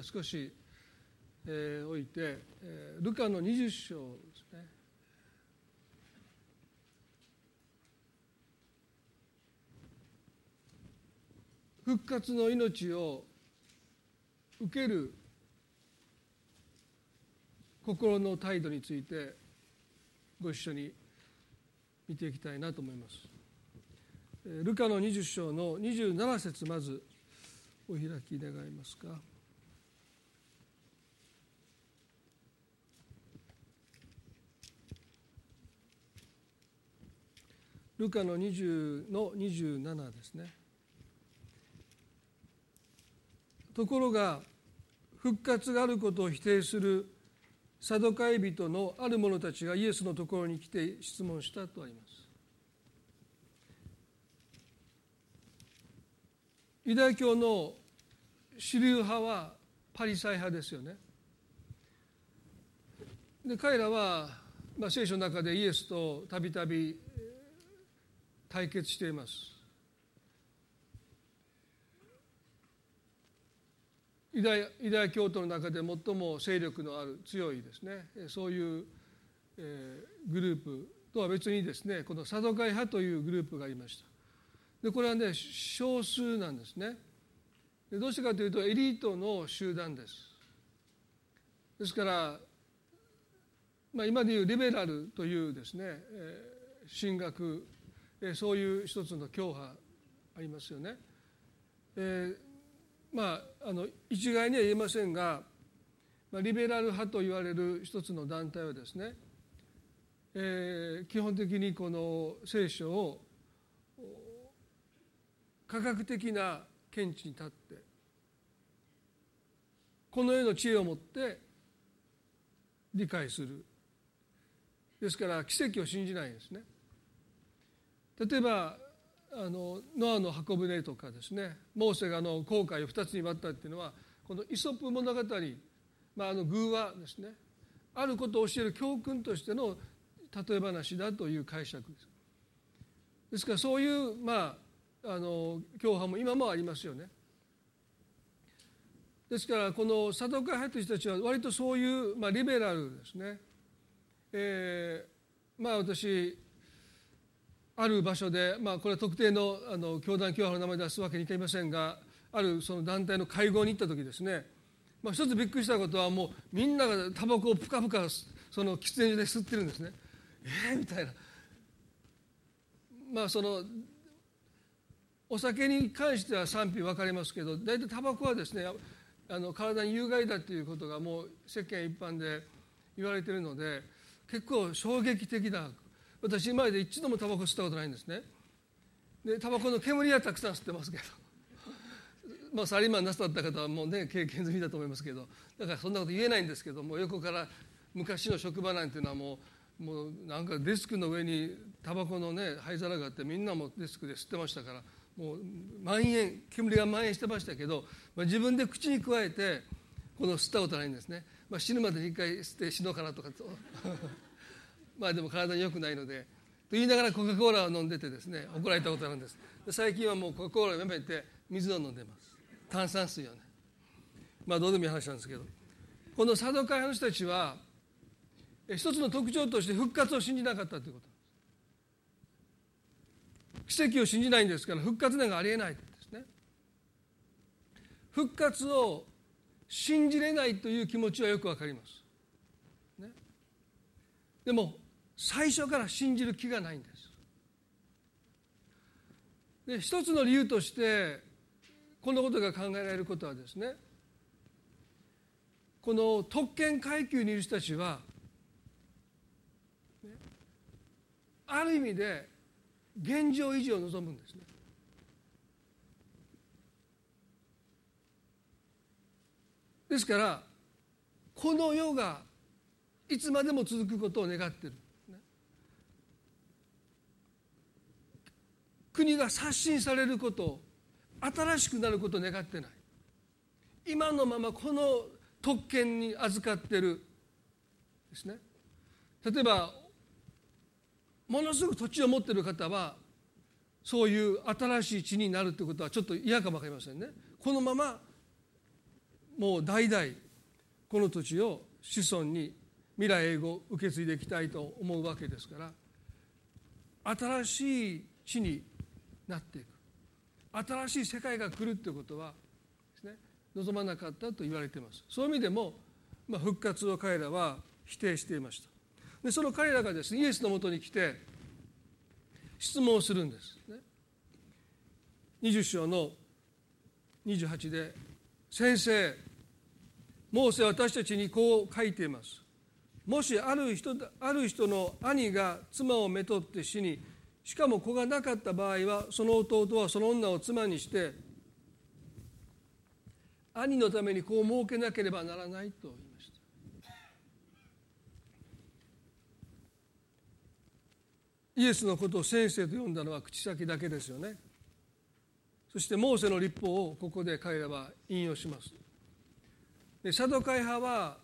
少し、えー、置いて、えー、ルカの20章ですね復活の命を受ける心の態度についてご一緒に見ていきたいなと思います。ルカの20章の27節まずお開き願いますか。ルカの20の27ですね。ところが復活があることを否定するサドカイ人のある者たちがイエスのところに来て質問したとあります。ユダヤ教の主流派はパリサイ派ですよね。で彼らは、まあ、聖書の中でイエスとたびたび対決しています。ユダヤユダヤ教徒の中で最も勢力のある強いですね。そういう、えー、グループとは別にですねこのサドカイ派というグループがいました。でこれはね少数なんですね。でどうしてかというとエリートの集団です。ですから、まあ、今でいうリベラルというですね、えー、神学えそういう一つの教派ありますよね。えー、まああの一概には言えませんが、まあ、リベラル派と言われる一つの団体はですね、えー、基本的にこの聖書を科学的な見地に立ってこの世の知恵を持って理解するですから奇跡を信じないんですね。例えばあのノアの箱舟とかですねモーセがあの航海を2つに割ったっていうのはこのイソップ物語、まあ、あの偶話ですねあることを教える教訓としての例え話だという解釈です。ですからそういう、まあ、あの教派も今もありますよね。ですからこの佐藤会派という人たちは割とそういう、まあ、リベラルですね。えー、まあ私ある場所で、まあ、これは特定のあの教団教派の名前出すわけにいきませんがあるその団体の会合に行った時ですね、まあ、一つびっくりしたことはもうみんながタバコをぷかぷかその喫煙所で吸ってるんですね。えー、みたいな。まあそのお酒に関しては賛否分かりますけど大体タバコはですねあの体に有害だということがもう世間一般で言われているので結構衝撃的な私今まで一度もタバコ吸ったことないんですね。でタバコの煙はたくさん吸ってますけど。まあサラリーマンなさった方はもうね経験済みだと思いますけど。だからそんなこと言えないんですけども横から昔の職場なんていうのはもうもうなんかデスクの上にタバコのね灰皿があってみんなもデスクで吸ってましたからもう蔓延煙が蔓延してましたけど、まあ、自分で口に加えてこの吸ったことないんですね、まあ、死ぬまでに一回吸って死のうかなとかと。まあでも体に良くないのでと言いながらコカ・コーラを飲んでてですね怒られたことあるんです。最近はもうコカ・コーラをやめて水を飲んでます。炭酸水をね。まあどうでもいい話なんですけど。この佐渡会の人たちは一つの特徴として復活を信じなかったということ奇跡を信じないんですから復活なんかありえないですね。復活を信じれないという気持ちはよくわかります、ね、でも最初から信じる気がないんです。で一つの理由としてこのことが考えられることはですねこの特権階級にいる人たちはある意味で現状維持を望むんですね。ですからこの世がいつまでも続くことを願っている国が刷新されること新しくなることを願ってない。今のままこの特権に預かってる。ですね。例えばものすごく土地を持っている方はそういう新しい地になるということはちょっと嫌かも分かりませんね。このままもう代々この土地を子孫に未来永劫受け継いでいきたいと思うわけですから新しい地になっていく。新しい世界が来るということはですね望まなかったと言われています。そういう意味でも、まあ、復活を彼らは否定していました。でその彼らがですねイエスのもとに来て質問をするんです。ね。20章の28で「先生モーセは私たちにこう書いています」もしある人ある人の兄が妻をめとって死にしかも子がなかった場合はその弟はその女を妻にして兄のために子を設けなければならないと言いました。イエスのことを先生と呼んだのは口先だけですよね。そしてモーセの立法をここで彼らは引用します。でサドカイ派は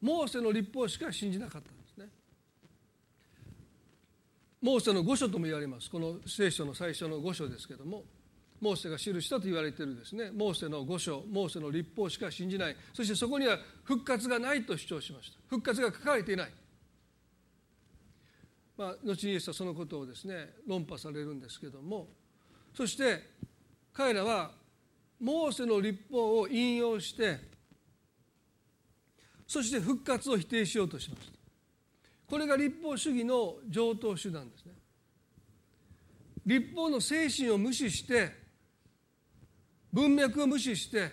モーセの立法しか信じなかった。モーセの御書とも言われます。この聖書の最初の御書ですけどもモーセが記したと言われているですね。モーセの御書モーセの立法しか信じない。そしてそこには復活がないと主張しました。復活が書かれていない。まあ後にイエスはそのことをですね論破されるんですけどもそして彼らはモーセの立法を引用してそして復活を否定しようとしました。これが立法主義の上等手段ですね。立法の精神を無視して文脈を無視して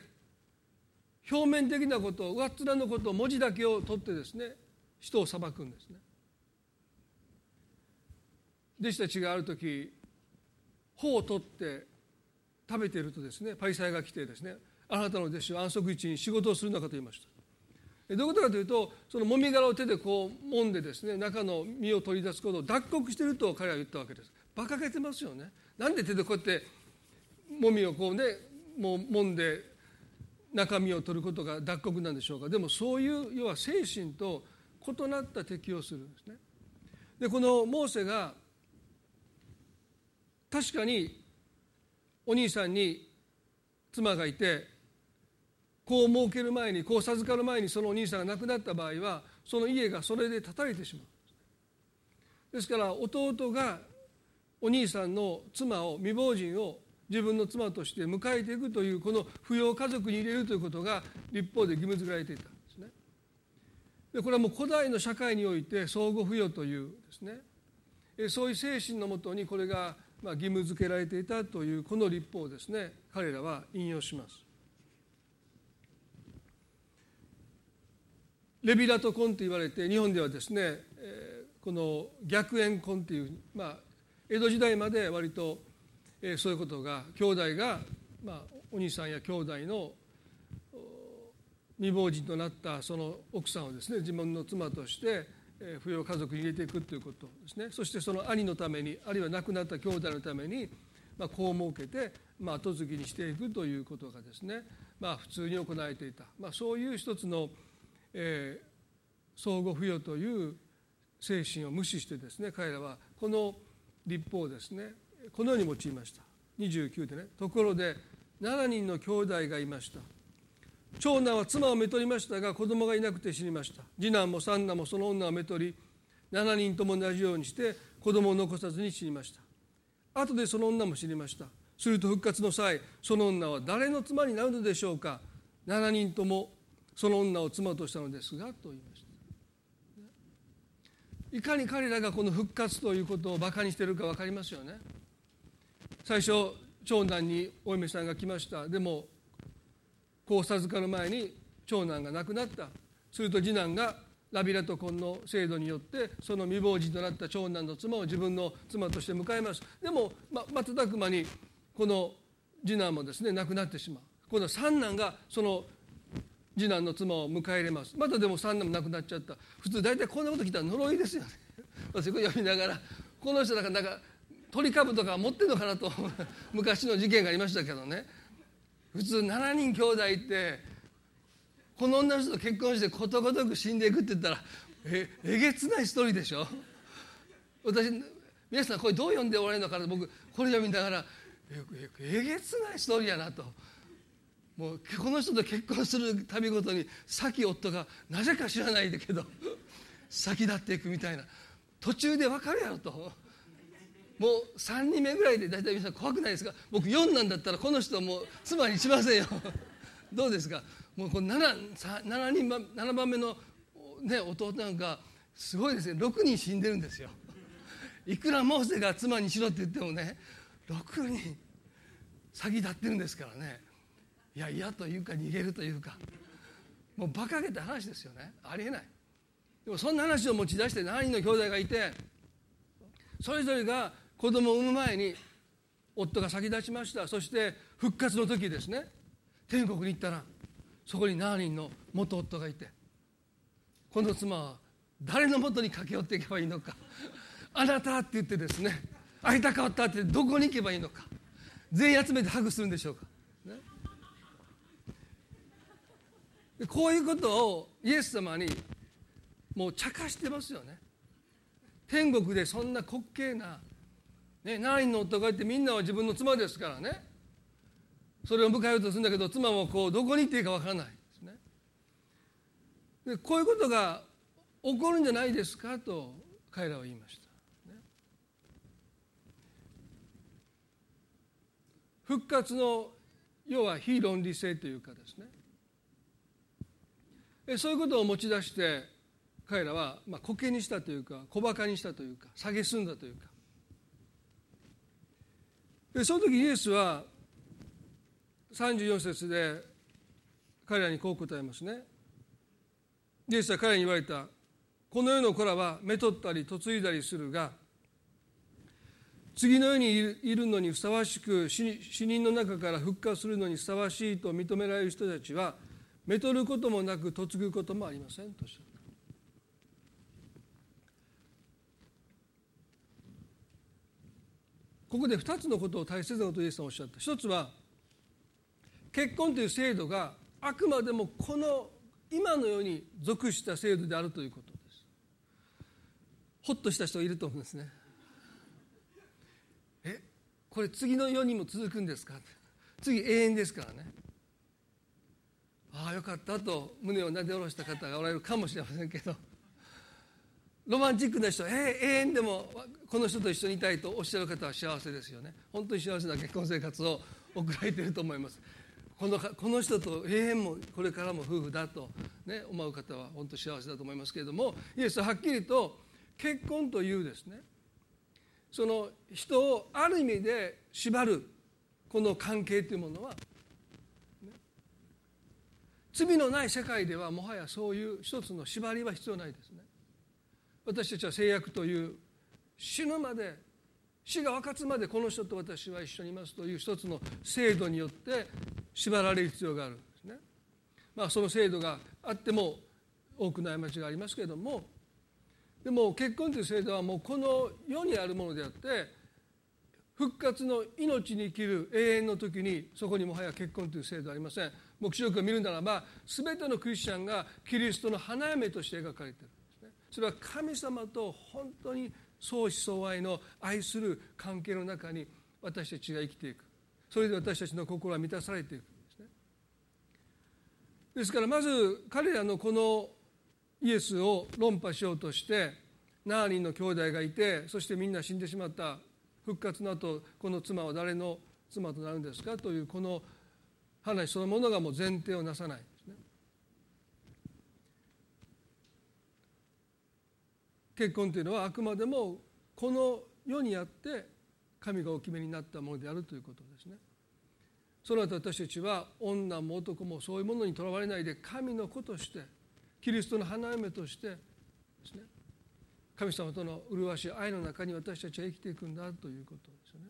表面的なこと上っ面のことを文字だけを取ってですね人を裁くんですね。弟子たちがある時穂を取って食べているとですねパリサイが来てですねあなたの弟子は安息日に仕事をするのかと言いました。どういうことかというとそのもみ殻を手でこう揉んでですね中の実を取り出すことを脱穀していると彼は言ったわけです。馬鹿げてますよね。なんで手でこうやってもみをこうねもう揉んで中身を取ることが脱穀なんでしょうか。でもそういう要は精神と異なった適応するんですね。でこのモーセが確かにお兄さんに妻がいて子を設ける前に子を授かる前にそのお兄さんが亡くなった場合はその家がそれで断たれてしまう。ですから弟がお兄さんの妻を未亡人を自分の妻として迎えていくというこの扶養家族に入れるということが立法で義務付けられていたんですね。でこれはもう古代の社会において相互扶養というですね。そういう精神のもとにこれが義務付けられていたというこの立法をですね彼らは引用します。レビラト婚と言われて日本ではですね、この逆縁婚っていう、まあ、江戸時代まで割と、そういうことが兄弟が、まあ、お兄さんや兄弟の未亡人となったその奥さんをですね自分の妻として扶養家族に入れていくということですね。そしてその兄のためにあるいは亡くなった兄弟のために、まあ、子を設けて、まあ、後継ぎにしていくということがですね、まあ、普通に行われていた、まあ、そういう一つのえー、相互扶養という精神を無視してですね彼らはこの立法をですねこのように用いました。29でねところで7人の兄弟がいました。長男は妻をめとりましたが子供がいなくて死にました。次男も三男もその女をめとり7人とも同じようにして子供を残さずに死にました。後でその女も死にました。すると復活の際その女は誰の妻になるのでしょうか。7人ともその女を妻としたのですがと言いました。いかに彼らがこの復活ということをバカにしているか分かりますよね。最初長男にお嫁さんが来ました。でも子を授かる前に長男が亡くなった。すると次男がラビラト婚の制度によってその未亡人となった長男の妻を自分の妻として迎えます。でも、ま、瞬く間にこの次男もですね亡くなってしまう。今度は三男がその次男の妻を迎え入れます。またでも三男も亡くなっちゃった。普通大体こんなこと聞いたら呪いですよね。私これ読みながらこの人なんかなんか鳥かぶとか持ってんのかなと昔の事件がありましたけどね。普通7人兄弟ってこの女の人と結婚してことごとく死んでいくって言ったらええげつないストーリーでしょ。私皆さんこれどう読んでおられるのかな僕これ読みながらええげつないストーリーやなと。もうこの人と結婚する度ごとに先夫がなぜか知らないけど 先立っていくみたいな。途中で別れやろと。もう3人目ぐらいで大体皆さん怖くないですか？僕4なんだったらこの人もう妻にしませんよ。どうですか？もうこの 7, 7, 人7番目の、ね、弟なんかすごいですね6人死んでるんですよ。いくらモーセが妻にしろって言ってもね6人先立ってるんですからね。いや嫌というか逃げるというかもう馬鹿げた話ですよね。ありえない。でもそんな話を持ち出して何人の兄弟がいてそれぞれが子供を産む前に夫が先立ちました。そして復活の時ですね。天国に行ったらそこに7人の元夫がいてこの妻は誰のもとに駆け寄っていけばいいのかあなたって言ってですね会いたかったってどこに行けばいいのか全員集めてハグするんでしょうか、ね、こういうことをイエス様にもう茶化してますよね。天国でそんな滑稽な、ね、7人の夫がいてみんなは自分の妻ですからね。それを迎えようとするんだけど妻もこうどこに行っていいかわからないですね。でこういうことが起こるんじゃないですかと彼らは言いました、ね、復活の要は非論理性というかですね。そういうことを持ち出して彼らはまあ滑稽にしたというか小バカにしたというか蔑んだというか。でその時イエスは34節で彼らにこう答えますね。イエスは彼らに言われた。この世の子らは目取ったり嫁いだりするが次の世にいるのにふさわしく死人の中から復活するのにふさわしいと認められる人たちは目取ることもなく嫁ぐこともありませんとしゃるここで2つのことを大切なことをイエスさんおっしゃった。一つは結婚という制度があくまでもこの今のように属した制度であるということです。ほっとした人いると思うんです。ねえ？これ次の世にも続くんですか？次永遠ですからね。ああよかったと胸をなで下ろした方がおられるかもしれませんけど。ロマンチックな人、えー、永遠でもこの人と一緒にいたいとおっしゃる方は幸せですよね。本当に幸せな結婚生活を送られていると思います。このこの人と永遠もこれからも夫婦だと、ね、思う方は本当幸せだと思いますけれどもイエスははっきりと結婚というですね。その人をある意味で縛るこの関係というものは、罪のない世界ではもはやそういう一つの縛りは必要ないですね私たちは制約という死ぬまで死が分かつまでこの人と私は一緒にいますという一つの制度によって縛られる必要があるんですね。まあ、その制度があっても多くの過ちがありますけれどもでも結婚という制度はもうこの世にあるものであって復活の命に生きる永遠の時にそこにもはや結婚という制度はありません黙示録を見るならば全てのクリスチャンがキリストの花嫁として描かれているそれは神様と本当に相思相愛の愛する関係の中に私たちが生きていく。それで私たちの心は満たされていくんですね。ですからまず彼らのこのイエスを論破しようとして7人の兄弟がいてそしてみんな死んでしまった。復活の後この妻は誰の妻となるんですか？というこの話そのものがもう前提をなさない結婚というのはあくまでもこの世にあって神がお決めになったものであるということですね。その後私たちは女も男もそういうものにとらわれないで神の子としてキリストの花嫁としてですね神様との麗しい愛の中に私たちは生きていくんだということですよね。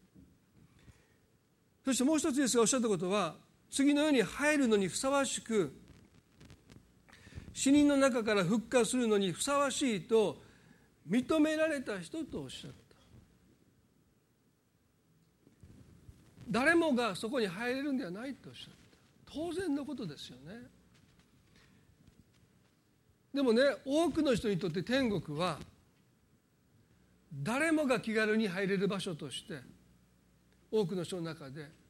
そしてもう一つですがおっしゃったことは次の世に入るのにふさわしく死人の中から復活するのにふさわしいと認められた人とおっしゃった。誰もがそこに入れるんではないとおっしゃった。当然のことですよね。でもね多くの人にとって天国は誰もが気軽に入れる場所として多くの人の中で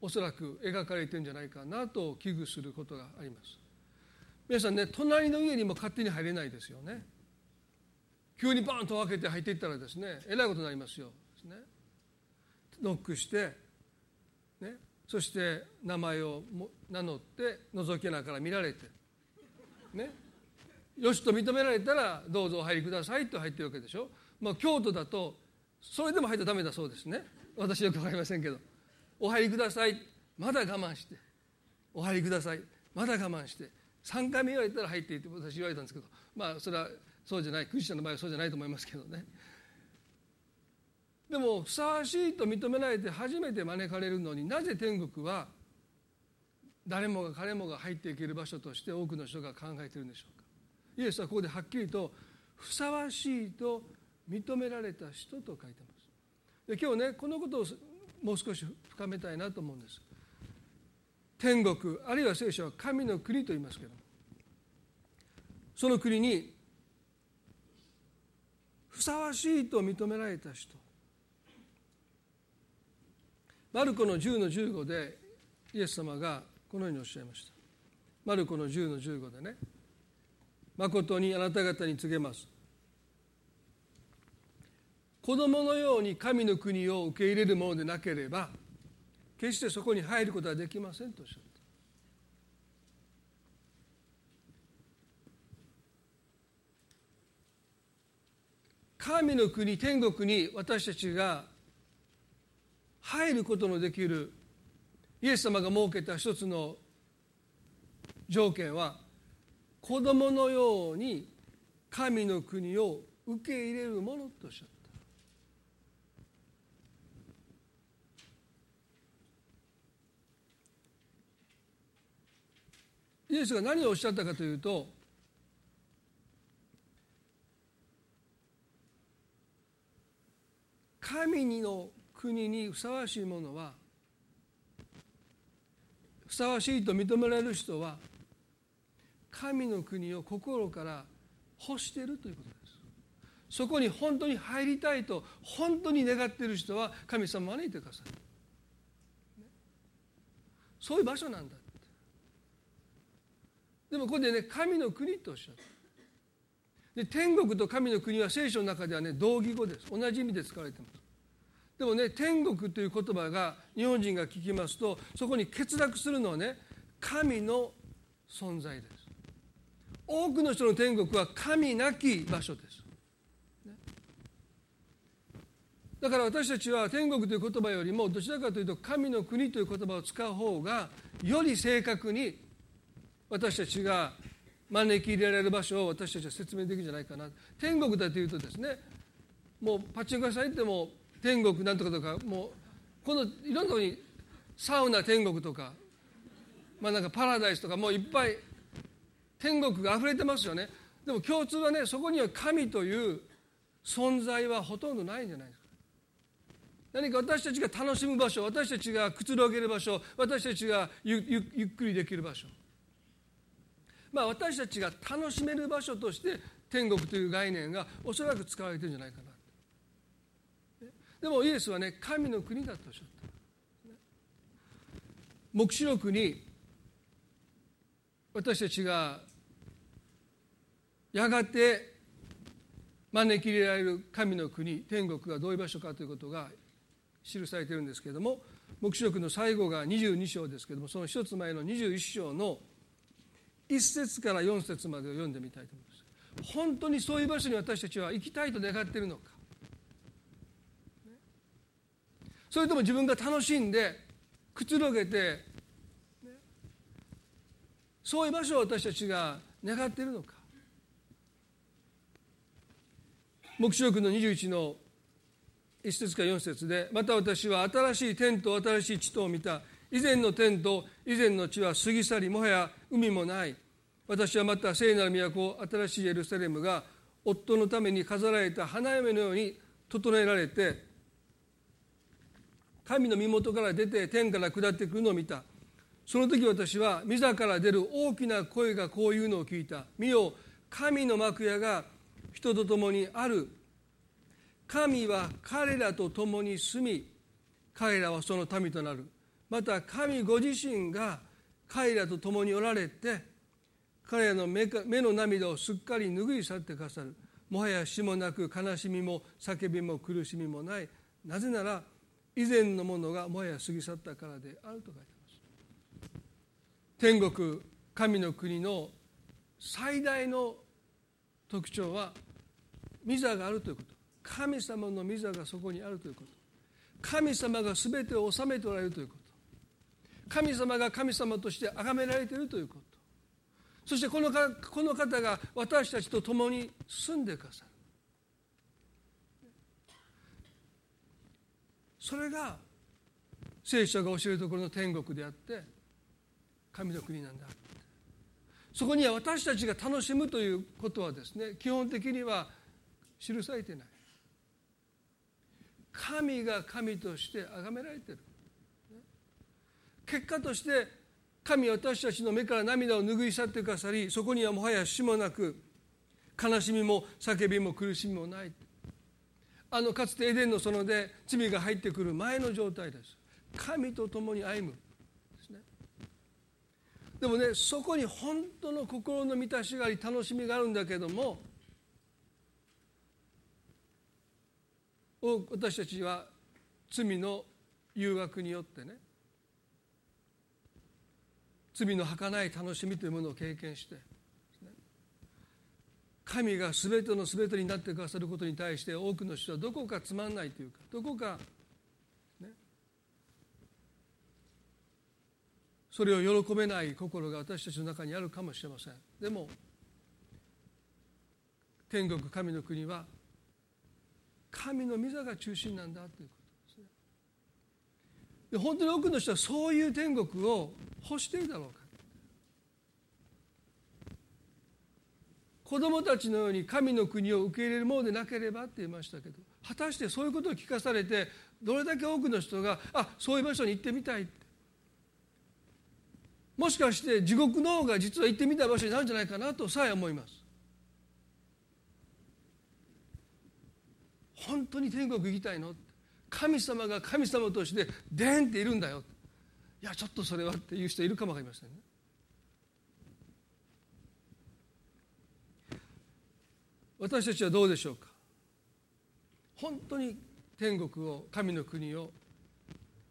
おそらく描かれてるんじゃないかなと危惧することがあります。皆さんね隣の家にも勝手に入れないですよね。急にバンと開けて入っていったらですねえらいことになりますよ。ね。ノックしてね。そして名前を名乗って覗きながら見られて。ね。よしと認められたらどうぞお入りくださいと入ってるわけでしょ、まあ、京都だとそれでも入ったらダメだそうですね。私よく分かりませんけど。お入りください。まだ我慢して。お入りください。まだ我慢して。3回目言われたら入っていって私言われたんですけど。まあそれはそうじゃない。クリスチャンの場合はそうじゃないと思いますけどね。でもふさわしいと認められて初めて招かれるのになぜ天国は誰もが彼もが入っていける場所として多くの人が考えているんでしょうか。イエスはここではっきりとふさわしいと認められた人と書いてます。で今日ねこのことをもう少し深めたいなと思うんです。天国あるいは聖書は神の国と言いますけどその国にふさわしいと認められた人マルコの10の15でイエス様がこのようにおっしゃいました。マルコの10の15でね誠にあなた方に告げます。子供のように神の国を受け入れるものでなければ決してそこに入ることはできませんとおっしゃった。神の国天国に私たちが入ることのできるイエス様が設けた一つの条件は子供のように神の国を受け入れるものとおっしゃった。イエスが何をおっしゃったかというと神の国にふさわしいものはふさわしいと認められる人は神の国を心から欲しているということです。そこに本当に入りたいと本当に願っている人は神様を招いてください。そういう場所なんだ。でもここでね神の国とおっしゃるで天国と神の国は聖書の中ではね同義語です。同じ意味で使われてます。でもね天国という言葉が日本人が聞きますとそこに欠落するのはね神の存在です。多くの人の天国は神なき場所です、ね。だから私たちは天国という言葉よりもどちらかというと神の国という言葉を使う方がより正確に私たちが招き入れられる場所を私たちは説明できるんじゃないかな。天国だというとですねもうパチンコ屋さん行っても天国なんとかとかもうこのいろんなとこにサウナ天国とかまあなんかパラダイスとかもういっぱい天国が溢れてますよね。でも共通はねそこには神という存在はほとんどないんじゃないですか。何か私たちが楽しむ場所私たちがくつろげる場所私たちがゆっくりできる場所。まあ私たちが楽しめる場所として天国という概念がおそらく使われてるんじゃないかなでもイエスはね神の国だとおっしゃった黙示録に私たちがやがて招き入れられる神の国天国がどういう場所かということが記されているんですけれども黙示録の最後が22章ですけれどもその一つ前の21章の1節から4節までを読んでみたいと思います。本当にそういう場所に私たちは行きたいと願っているのか。それとも自分が楽しんでくつろげて、そういう場所を私たちが願っているのか。黙示録の21の1節か4節でまた私は新しい天と新しい地とを見た。以前の天と以前の地は過ぎ去りもはや海もない。私はまた聖なる都新しいエルサレムが夫のために飾られた花嫁のように整えられて神の身元から出て天から下ってくるのを見た。その時私は御座から出る大きな声がこういうのを聞いた。見よ神の幕屋が人と共にある。神は彼らと共に住み彼らはその民となる。また神ご自身が彼らと共におられて彼らの目の涙をすっかり拭い去ってくださる。もはや死もなく悲しみも叫びも苦しみもない。なぜなら以前のものがもはや過ぎ去ったからであると書いてます。天国神の国の最大の特徴は御座があるということ。神様の御座がそこにあるということ。神様が全てを治めておられるということ。神様が神様として崇められているということ。そしてこのかこの方が私たちと共に住んでくださる。それが聖書が教えるところの天国であって神の国なんだそこには私たちが楽しむということはですね基本的には記されてない。神が神として崇められてる。結果として神私たちの目から涙を拭い去ってくださりそこにはもはや死もなく悲しみも叫びも苦しみもない。あのかつてエデンの園で罪が入ってくる前の状態です。神と共に歩む。ですね。でもねそこに本当の心の満たしがあり楽しみがあるんだけども私たちは罪の誘惑によってね罪の儚い楽しみというものを経験して神が全ての全てになってくださることに対して多くの人はどこかつまんないというかどこか、ね、それを喜べない心が私たちの中にあるかもしれません。でも天国神の国は神の御座が中心なんだということ。で本当に多くの人はそういう天国を欲しているだろうか。子供たちのように神の国を受け入れるものでなければって言いましたけど果たしてそういうことを聞かされてどれだけ多くの人があそういう場所に行ってみたい。ってもしかして地獄の方が実は行ってみたい場所になるんじゃないかなとさえ思います。本当に天国行きたいの？神様が神様としてでんっているんだよ。いやちょっとそれはっていう人いるかもわかりませんね。私たちはどうでしょうか？本当に天国を神の国を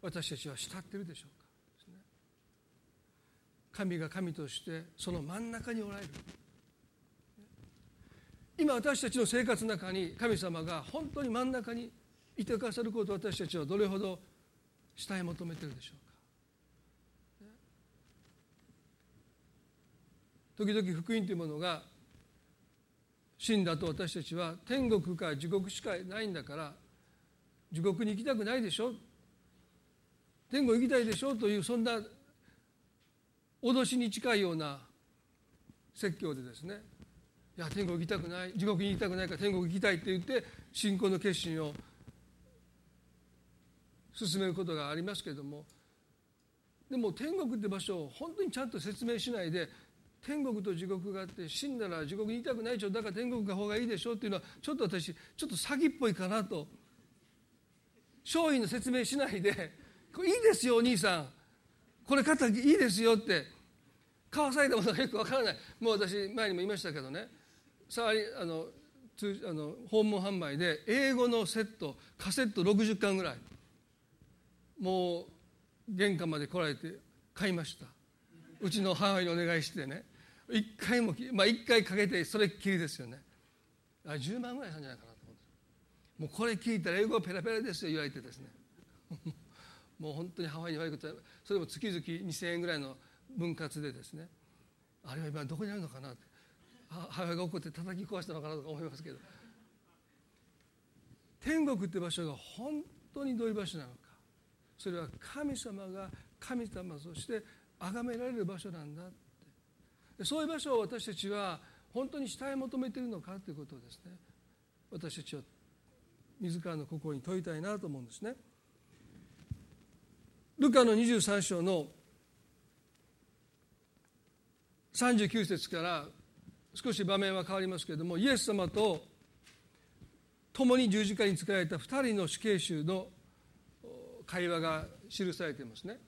私たちは慕ってるでしょうか？神が神としてその真ん中におられる。今私たちの生活の中に神様が本当に真ん中にいてくださることを私たちはどれほど慕い求めてるでしょうか。時々福音というものが死んだと私たちは天国か地獄しかないんだから地獄に行きたくないでしょ天国行きたいでしょというそんな脅しに近いような説教でですね。いや天国行きたくない地獄に行きたくないから天国行きたいって言って信仰の決心を進めることがありますけれどもでも天国って場所を本当にちゃんと説明しないで天国と地獄があって死んだら地獄に行きたくないでしょだから天国の方がいいでしょっていうのはちょっと私ちょっと詐欺っぽいかなと商品の説明しないで「これいいですよお兄さん。これ買ったらいいですよ」って。買わされたものがよくわからない。もう私前にも言いましたけどね。さあの通あの訪問販売で英語のセットカセット60巻ぐらい。もう玄関まで来られて買いました。うちの母親にお願いしてね。一回もまあ一回かけてそれっきりですよね。あ10万ぐらいしたんじゃないかなと思って。もうこれ聞いたら英語ペラペラですよ言われてですね。もう本当に母親に悪いことそれも月々2000円ぐらいの分割でですね。あれは今どこにあるのかなって。母親が怒って叩き壊したのかなとか思いますけど。天国って場所が本当にどういう場所なのか。それは神様が神様として崇められる場所なんだってそういう場所を私たちは本当に慕い求めているのかということをですね私たちは自らの心に問いたいなと思うんですね。ルカの23章の39節から少し場面は変わりますけれどもイエス様と共に十字架につけられた2人の死刑囚の会話が記されていますね。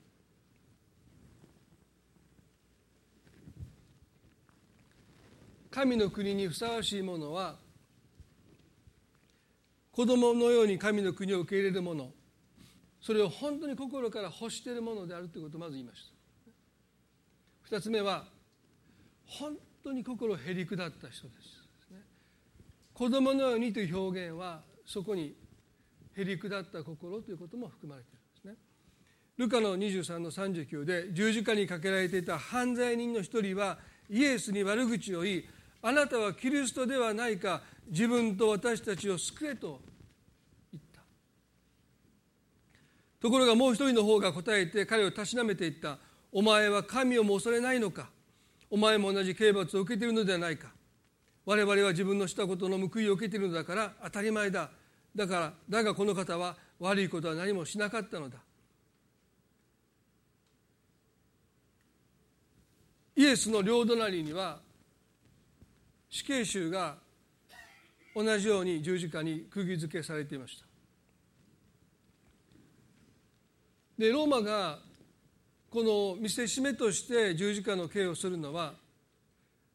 神の国にふさわしいものは子供のように神の国を受け入れるものそれを本当に心から欲しているものであるということをまず言いました2つ目は本当に心をへりくだった人です子供のようにという表現はそこにへりくだった心ということも含まれているんですね。ルカの23の39で十字架にかけられていた犯罪人の一人はイエスに悪口を言いあなたはキリストではないか自分と私たちを救えと言った。ところがもう一人の方が答えて彼をたしなめていった。お前は神をも恐れないのか。お前も同じ刑罰を受けているのではないか。我々は自分のしたことの報いを受けているのだから当たり前だ。だからだがこの方は悪いことは何もしなかったのだ。イエスの両隣には死刑囚が同じように十字架に釘付けされていました。でローマがこの見せしめとして十字架の刑をするのは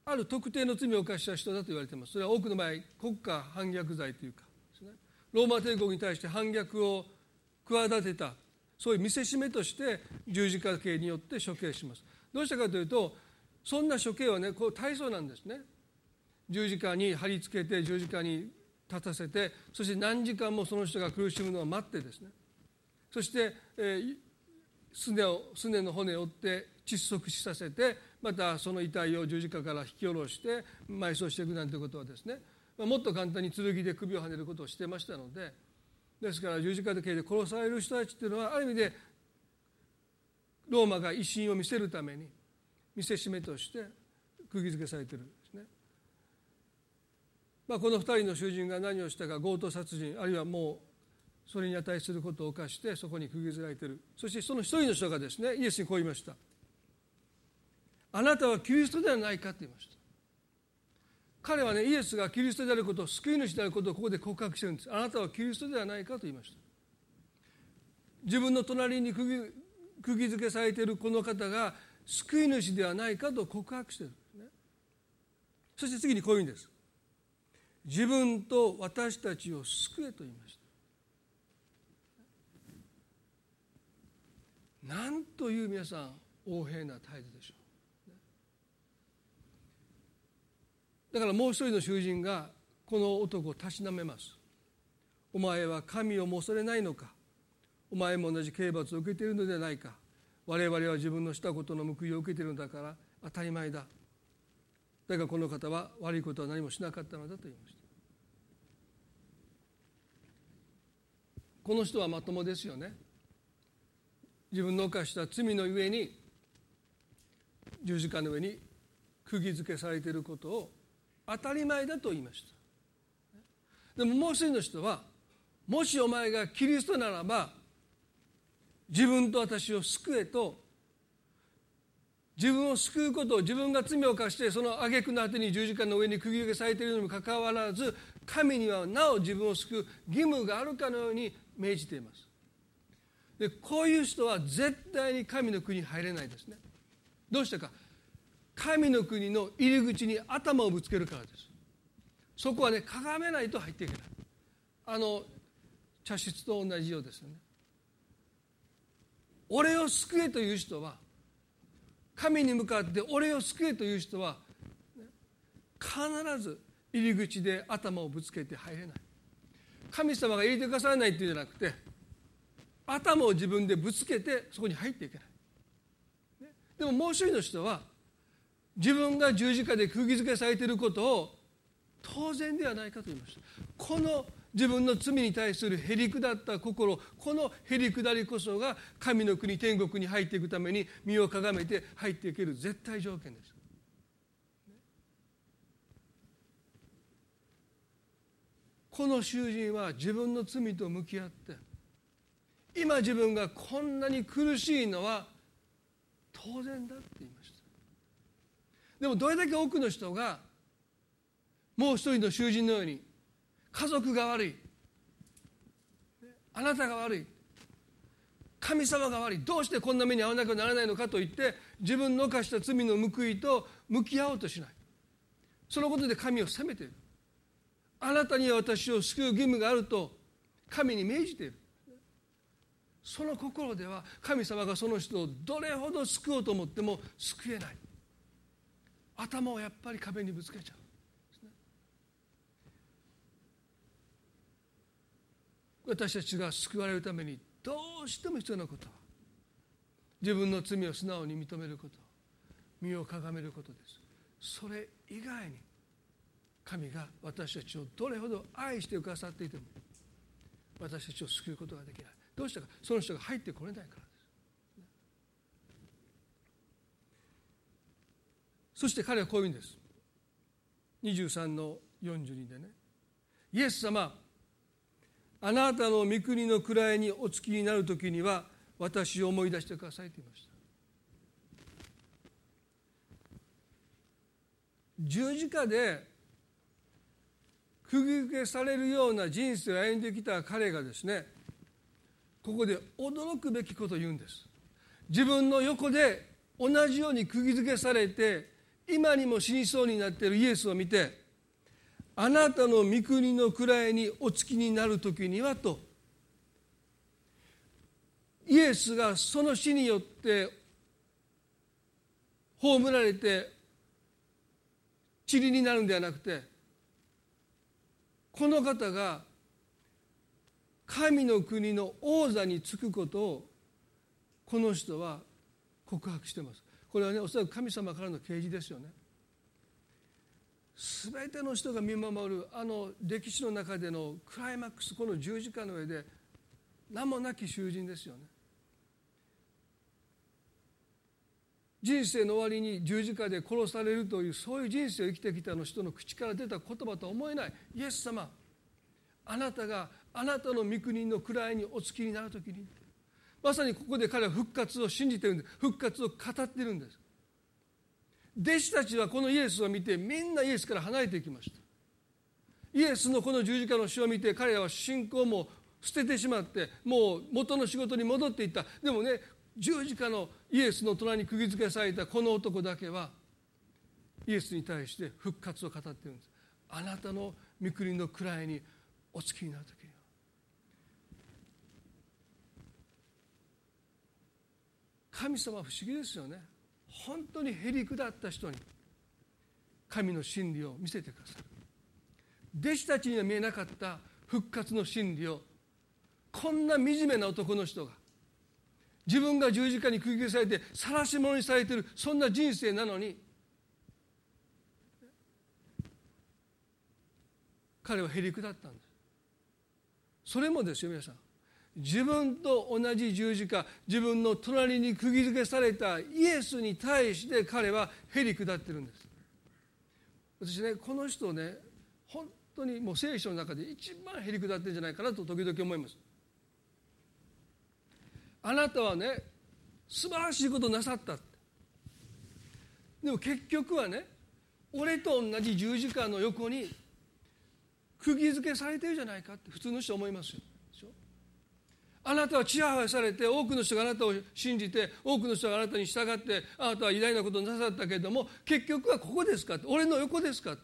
ある特定の罪を犯した人だと言われています。それは多くの場合国家反逆罪というかローマ帝国に対して反逆を企てたそういう見せしめとして十字架刑によって処刑します。どうしたかというとそんな処刑はねこう体操なんですね。十字架に貼り付けて十字架に立たせてそして何時間もその人が苦しむのを待ってですね。そして、えー、すねをすねの骨を折って窒息死させてまたその遺体を十字架から引き下ろして埋葬していくなんてことはですねもっと簡単に剣で首をはねることをしてましたのでですから十字架で刑で殺される人たちっていうのはある意味でローマが威信を見せるために見せしめとして釘付けされてるんですね。まあ、この2人の囚人が何をしたか強盗殺人あるいはもうそれに値することを犯してそこに釘付けられてる。そしてその一人の人がですねイエスにこう言いました「あなたはキリストではないか」と言いました。彼はねイエスがキリストであること救い主であることをここで告白してるんです。あなたはキリストではないかと言いました。自分の隣に釘釘付けされているこの方が救い主ではないかと告白してるんですね。そして次にこういうんです。自分と私たちを救えと言いました。なんという皆さん横柄な態度でしょうだからもう一人の囚人がこの男をたしなめます。お前は神をも恐れないのか？お前も同じ刑罰を受けているのではないか？我々は自分のしたことの報いを受けているのだから当たり前だ。だがこの方は悪いことは何もしなかったのだと言いました。この人はまともですよね。自分の犯した罪のゆえに十字架の上に釘付けされていることを当たり前だと言いました。でももう一人の人はもしお前がキリストならば自分と私を救えと自分を救うことを自分が罪を犯してその挙句の果てに十字架の上に釘付けされているのにもかかわらず神にはなお自分を救う義務があるかのように命じています。でこういう人は絶対に神の国に入れないですね。どうしたか。神の国の入り口に頭をぶつけるからです。そこはねかがめないと入っていけない。あの茶室と同じようですよね。俺を救えという人は神に向かって俺を救えという人は必ず入り口で頭をぶつけて入れない。神様が入れてくださらないっていうんじゃなくて頭を自分でぶつけてそこに入っていけない。でももう一人の人は自分が十字架で釘付けされていることを当然ではないかと言いました。この自分の罪に対するへりくだった心このへりくだりこそが神の国天国に入っていくために身をかがめて入っていける絶対条件です。この囚人は自分の罪と向き合って今自分がこんなに苦しいのは当然だって言いました。でもどれだけ多くの人がもう一人の囚人のように家族が悪いあなたが悪い神様が悪いどうしてこんな目に遭わなくならないのかと言って自分の犯した罪の報いと向き合おうとしない。そのことで神を責めている。あなたには私を救う義務があると神に命じている。その心では神様がその人をどれほど救おうと思っても救えない。頭をやっぱり壁にぶつけちゃう。私たちが救われるためにどうしても必要なことは自分の罪を素直に認めること身をかがめることです。それ以外に神が私たちをどれほど愛してくださっていても私たちを救うことができない。どうしたか。その人が入ってこれないからですそして彼はこういうんです。23の42でね。イエス様あなたの御国の位にお付きになる時には私を思い出してくださいと言いました。十字架で釘付けされるような人生を歩んできた彼がですねここで驚くべきことを言うんです。自分の横で同じように釘付けされて今にも死にそうになっているイエスを見てあなたの御国の位にお付きになる時にはと。イエスがその死によって葬られて塵になるんではなくてこの方が神の国の王座につくことをこの人は告白してます。これはねおそらく神様からの啓示ですよね。全ての人が見守るあの歴史の中でのクライマックスこの十字架の上で名もなき囚人ですよね。人生の終わりに十字架で殺されるというそういう人生を生きてきたの人の口から出た言葉とは思えない。イエス様あなたがあなたの御国の位にお付きになる時にまさにここで彼は復活を信じてるんです。復活を語ってるんです。弟子たちはこのイエスを見てみんなイエスから離れていきました。イエスのこの十字架の死を見て彼らは信仰も捨ててしまってもう元の仕事に戻っていった。でもね十字架のイエスの隣に釘付けされたこの男だけはイエスに対して復活を語ってるんです。あなたの御国の位にお付きになる時には神様不思議ですよね。本当にへりくだった人に神の真理を見せてくださる。弟子たちには見えなかった復活の真理をこんな惨めな男の人が自分が十字架に釘付けされて晒し者にされているそんな人生なのに彼はへりくだったんです。それもですよ皆さん。自分と同じ十字架自分の隣に釘付けされたイエスに対して彼はへり下ってるんです。私ねこの人ね本当にもう聖書の中で一番へり下ってるんじゃないかなと時々思います。あなたはね素晴らしいことなさったでも結局はね俺と同じ十字架の横に釘付けされてるじゃないかって普通の人は思いますよ。あなたはちやほやされて多くの人があなたを信じて多くの人があなたに従ってあなたは偉大なことをなさったけれども結局はここですか俺の横ですか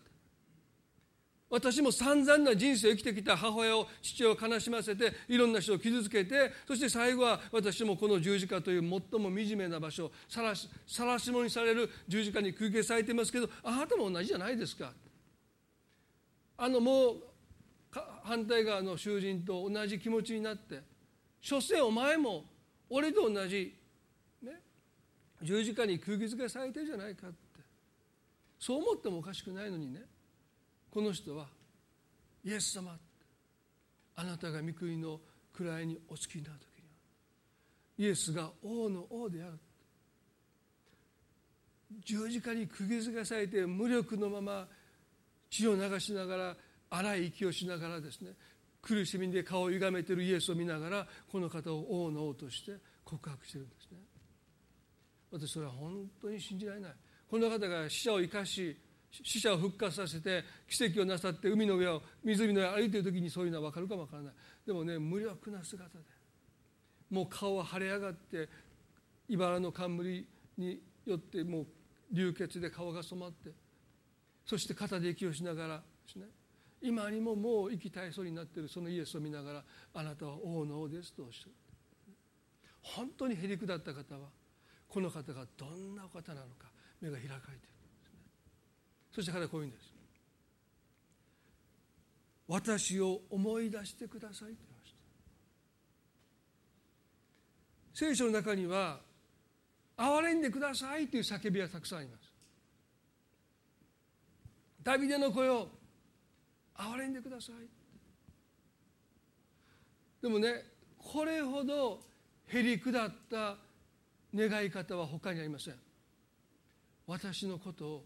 私も散々な人生を生きてきた母親を父親を悲しませていろんな人を傷つけてそして最後は私もこの十字架という最も惨めな場所さらし晒し者にされる十字架に空気されてますけどあなたも同じじゃないですか。あのもう反対側の囚人と同じ気持ちになって所詮お前も俺と同じ、ね、十字架に空気づけされてるじゃないかって。そう思ってもおかしくないのにねこの人はイエス様あなたが御国の位にお付きになる時にはイエスが王の王である十字架に釘付けされて無力のまま血を流しながら荒い息をしながらですね苦しみで顔を歪めているイエスを見ながらこの方を王の王として告白してるんですね。私それは本当に信じられない。この方が死者を生かし死者を復活させて奇跡をなさって海の上を湖の上を歩いている時にそういうのは分かるかも分からない。でもね無力な姿でもう顔は腫れ上がって茨の冠によってもう流血で顔が染まってそして肩で息をしながらですね。今にももう息絶えそうになっているそのイエスを見ながらあなたは王の王ですとおっしゃる。本当にへりくだった方はこの方がどんなお方なのか目が開かれている。んですねそして彼はこういうんです。私を思い出してくださいと言いました。聖書の中には憐れんでくださいという叫びがたくさんあります。ダビデの声を憐れんでください。でもねこれほどへりくだった願い方は他にありません。私のことを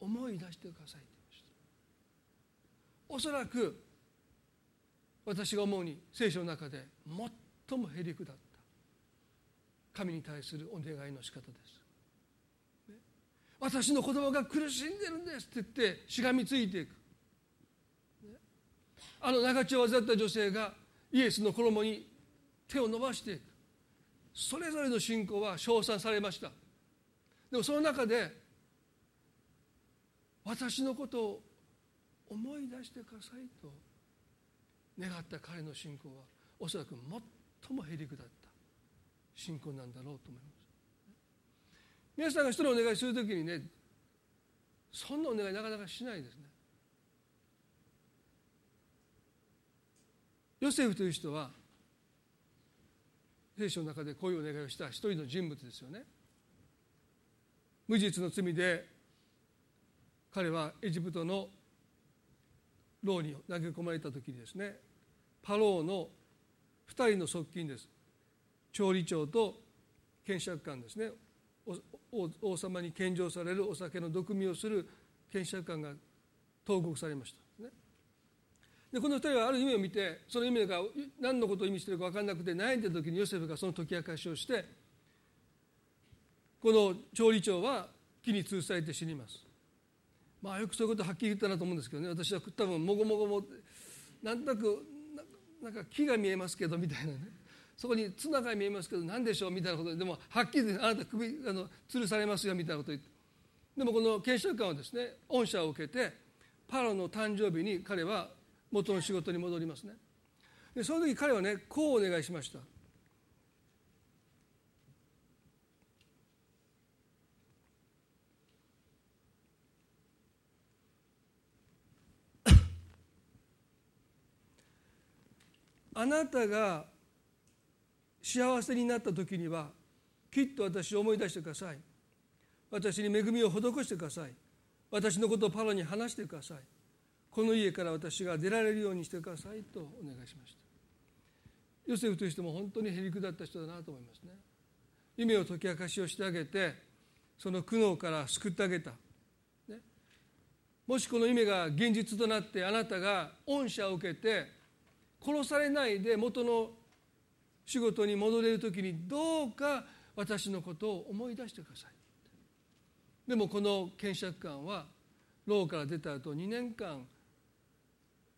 思い出してくださいと言いました。おそらく私が思うに聖書の中で最もへりくだった。神に対するお願いの仕方です。私の子供が苦しんでるんですって言ってしがみついていく。あの長血を患った女性がイエスの衣に手を伸ばしていくそれぞれの信仰は称賛されました。でもその中で私のことを思い出してくださいと願った彼の信仰はおそらく最もへりくだった信仰なんだろうと思います。皆さんが人のお願いするときにねそんなお願いなかなかしないですね。ヨセフという人は聖書の中でこういうお願いをした一人の人物ですよね。無実の罪で彼はエジプトの牢に投げ込まれた時にですねパローの2人の側近です。調理長と検釈官ですね。王様に献上されるお酒の毒味をする検釈官が投獄されました、でこの2人はある夢を見てその夢が何のことを意味しているか分からなくて悩んでいる時にヨセフがその解き明かしをしてこの調理長は木に吊るされて死にます。まあよくそういうことはっきり言ったなと思うんですけどね。私は多分もごもごもなんとなくなんか木が見えますけどみたいなね。そこに綱が見えますけど何でしょうみたいなことででもはっきりあなた首あの吊るされますよみたいなこと言って。でもこの検証官はですね恩赦を受けてパロの誕生日に彼は元の仕事に戻りますね。でその時彼はねこうお願いしました。あなたが幸せになった時にはきっと私を思い出してください。私に恵みを施してください。私のことをパロに話してください。この家から私が出られるようにしてくださいとお願いしました。ヨセフという人も本当にへりくだった人だなと思いますね。夢を解き明かしをしてあげてその苦悩から救ってあげた、ね、もしこの夢が現実となってあなたが恩赦を受けて殺されないで元の仕事に戻れる時にどうか私のことを思い出してください。でもこの検釈官は牢から出た後2年間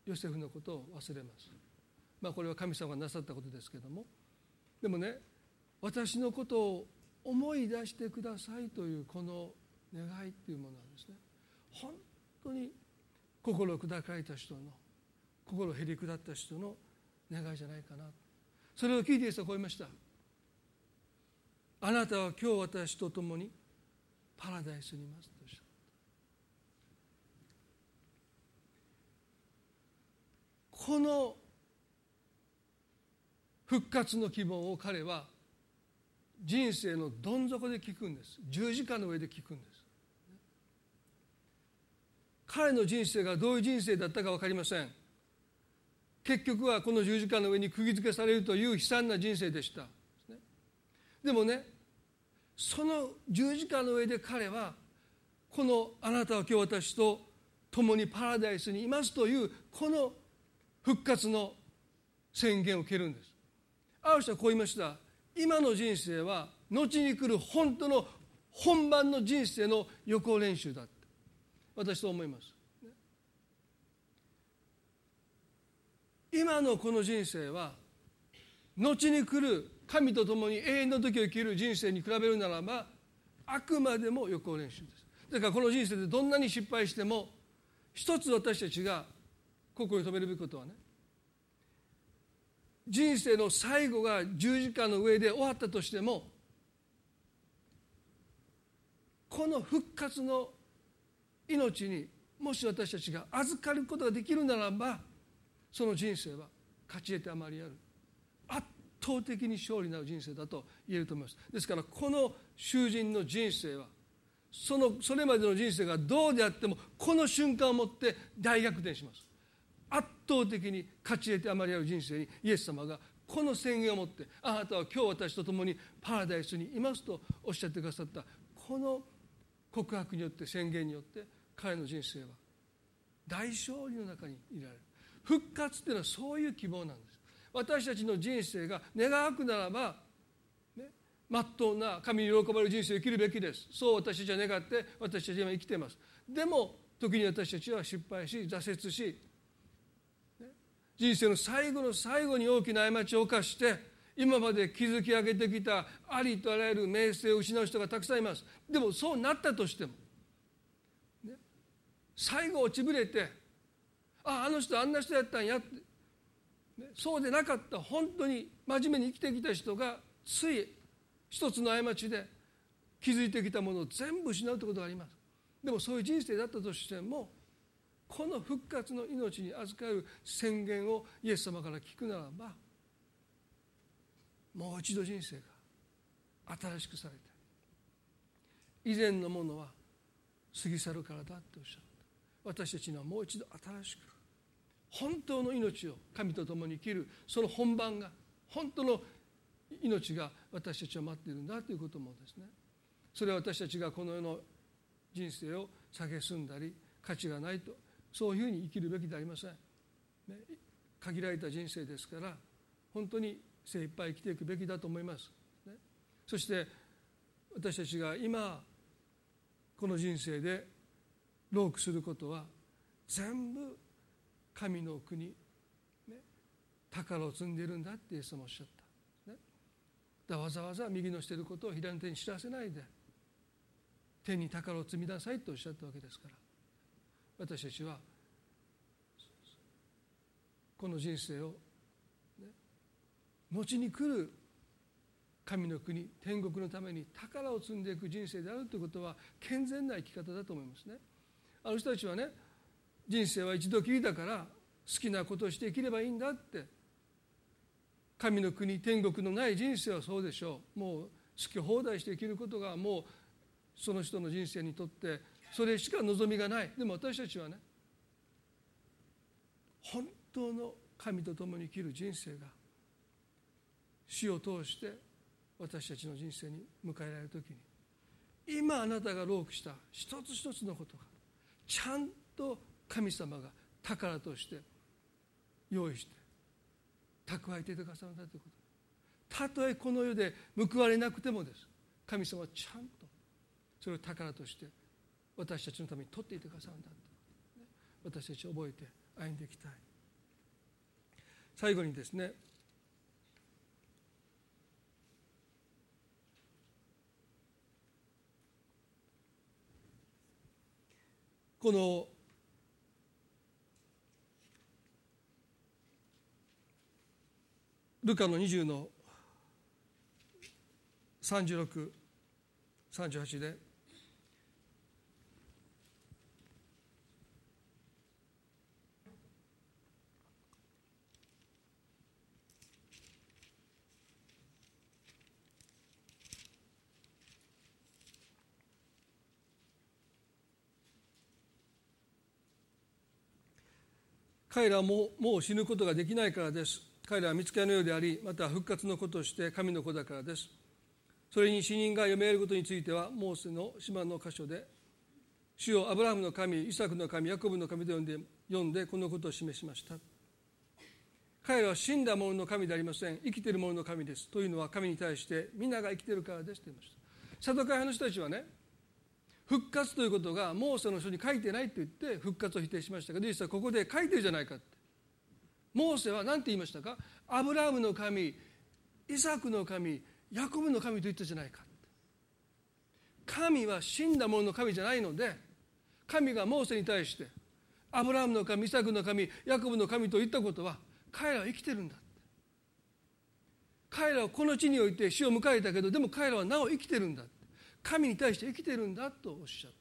ヨセフのことを忘れます。まあこれは神様がなさったことですけども。でもね私のことを思い出してくださいというこの願いっていうものなんですね本当に心砕かれた人の心へりくだった人の願いじゃないかな。それを聞いてイエスはこう言いました。あなたは今日私と共にパラダイスにいますとおっしゃったこの復活の希望を彼は人生のどん底で聞くんです。十字架の上で聞くんです。彼の人生がどういう人生だったか分かりません。結局はこの十字架の上に釘付けされるという悲惨な人生でした。でもねその十字架の上で彼はこのあなたは今日私と共にパラダイスにいますというこの復活の宣言を受けるんです。ある人はこう言いました。今の人生は後に来る本当の本番の人生の予行練習だって。私と思います。今のこの人生は後に来る神と共に永遠の時を生きる人生に比べるならばあくまでも予行練習です。だからこの人生でどんなに失敗しても一つ私たちが心に留めるべきことはね人生の最後が十字架の上で終わったとしてもこの復活の命にもし私たちが預かることができるならばその人生は勝ち得てあまりある。圧倒的に勝利なる人生だと言えると思います。ですからこの囚人の人生はそのそれまでの人生がどうであってもこの瞬間をもって大逆転します。圧倒的に勝ち得てあまりある人生にイエス様がこの宣言をもってあなたは今日私と共にパラダイスにいますとおっしゃってくださったこの告白によって宣言によって彼の人生は大勝利の中にいられる。復活っていうのはそういう希望なんです。私たちの人生が願わくならばねまっとうな神に喜ばれる人生を生きるべきです。そう私たちは願って私たちは今生きています。でも時に私たちは失敗し挫折し人生の最後の最後に大きな過ちを犯して今まで築き上げてきたありとあらゆる名声を失う人がたくさんいます。でもそうなったとしても、ね、最後落ちぶれてあああの人あんな人やったんやって、ね、そうでなかった本当に真面目に生きてきた人がつい一つの過ちで築いてきたものを全部失うということがあります。でもそういう人生だったとしてもこの復活の命に預かる宣言をイエス様から聞くならばもう一度人生が新しくされて以前のものは過ぎ去るからだっておっしゃった。私たちにはもう一度新しく本当の命を神と共に生きるその本番が本当の命が私たちを待っているんだということもですね。それは私たちがこの世の人生を蔑んだり価値がないとそういうふうに生きるべきでありません、限られた人生ですから本当に精一杯生きていくべきだと思います、そして私たちが今この人生でロークすることは全部神の国、宝を積んでいるんだってイエス様おっしゃった、ね、だわざわざ右のしていることを左の手に知らせないで手に宝を積みなさいとおっしゃったわけですから。私たちはこの人生を、ね、後に来る神の国天国のために宝を積んでいく人生であるということは健全な生き方だと思いますね。あの人たちはね人生は一度きりだから好きなことをして生きればいいんだって神の国天国のない人生はそうでしょうもう好き放題して生きることがもうその人の人生にとってそれしか望みがない。でも私たちはね本当の神と共に生きる人生が死を通して私たちの人生に迎えられる時に今あなたがロークした一つ一つのことがちゃんと神様が宝として用意して蓄えていてくださるんだということ。たとえこの世で報われなくてもです。神様はちゃんとそれを宝として私たちのために取っていてくださるんだと私たち覚えて歩んでいきたい。最後にですねこのルカの20の3638で彼らももう死ぬことができないからです。彼らは見つけのようでありまた復活のことして神の子だからです。それに死人が読めることについてはモーセの島の箇所で主をアブラハムの神イサクの神ヤコブの神と呼んで読んでこのことを示しました。彼らは死んだ者の神でありません。生きている者の神です。というのは神に対して皆が生きているからですと言いました。サドカイ派の人たちはね復活ということがモーセの書に書いてないと言って復活を否定しましたが実はここで書いてるじゃないかって。モーセは何て言いましたか？アブラハムの神イサクの神ヤコブの神と言ったじゃないか神は死んだ者の神じゃないので神がモーセに対してアブラハムの神イサクの神ヤコブの神と言ったことは彼らは生きてるんだ彼らはこの地において死を迎えたけどでも彼らはなお生きてるんだ神に対して生きてるんだとおっしゃった。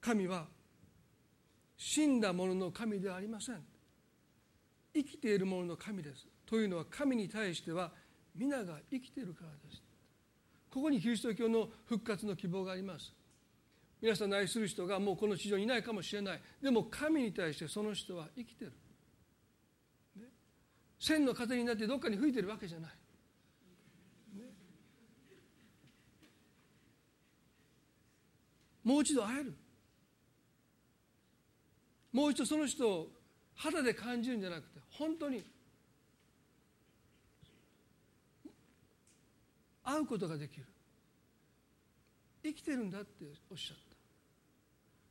神は死んだ者の神ではありません。生きている者の神です。というのは神に対しては皆が生きているからです。ここにキリスト教の復活の希望があります。皆さんの愛する人がもうこの地上にいないかもしれない。でも神に対してその人は生きてる、ね、千の風になってどっかに吹いてるわけじゃない、ね、もう一度会える。もう一度その人を肌で感じるんじゃなくて本当に会うことができる。生きてるんだっておっしゃった。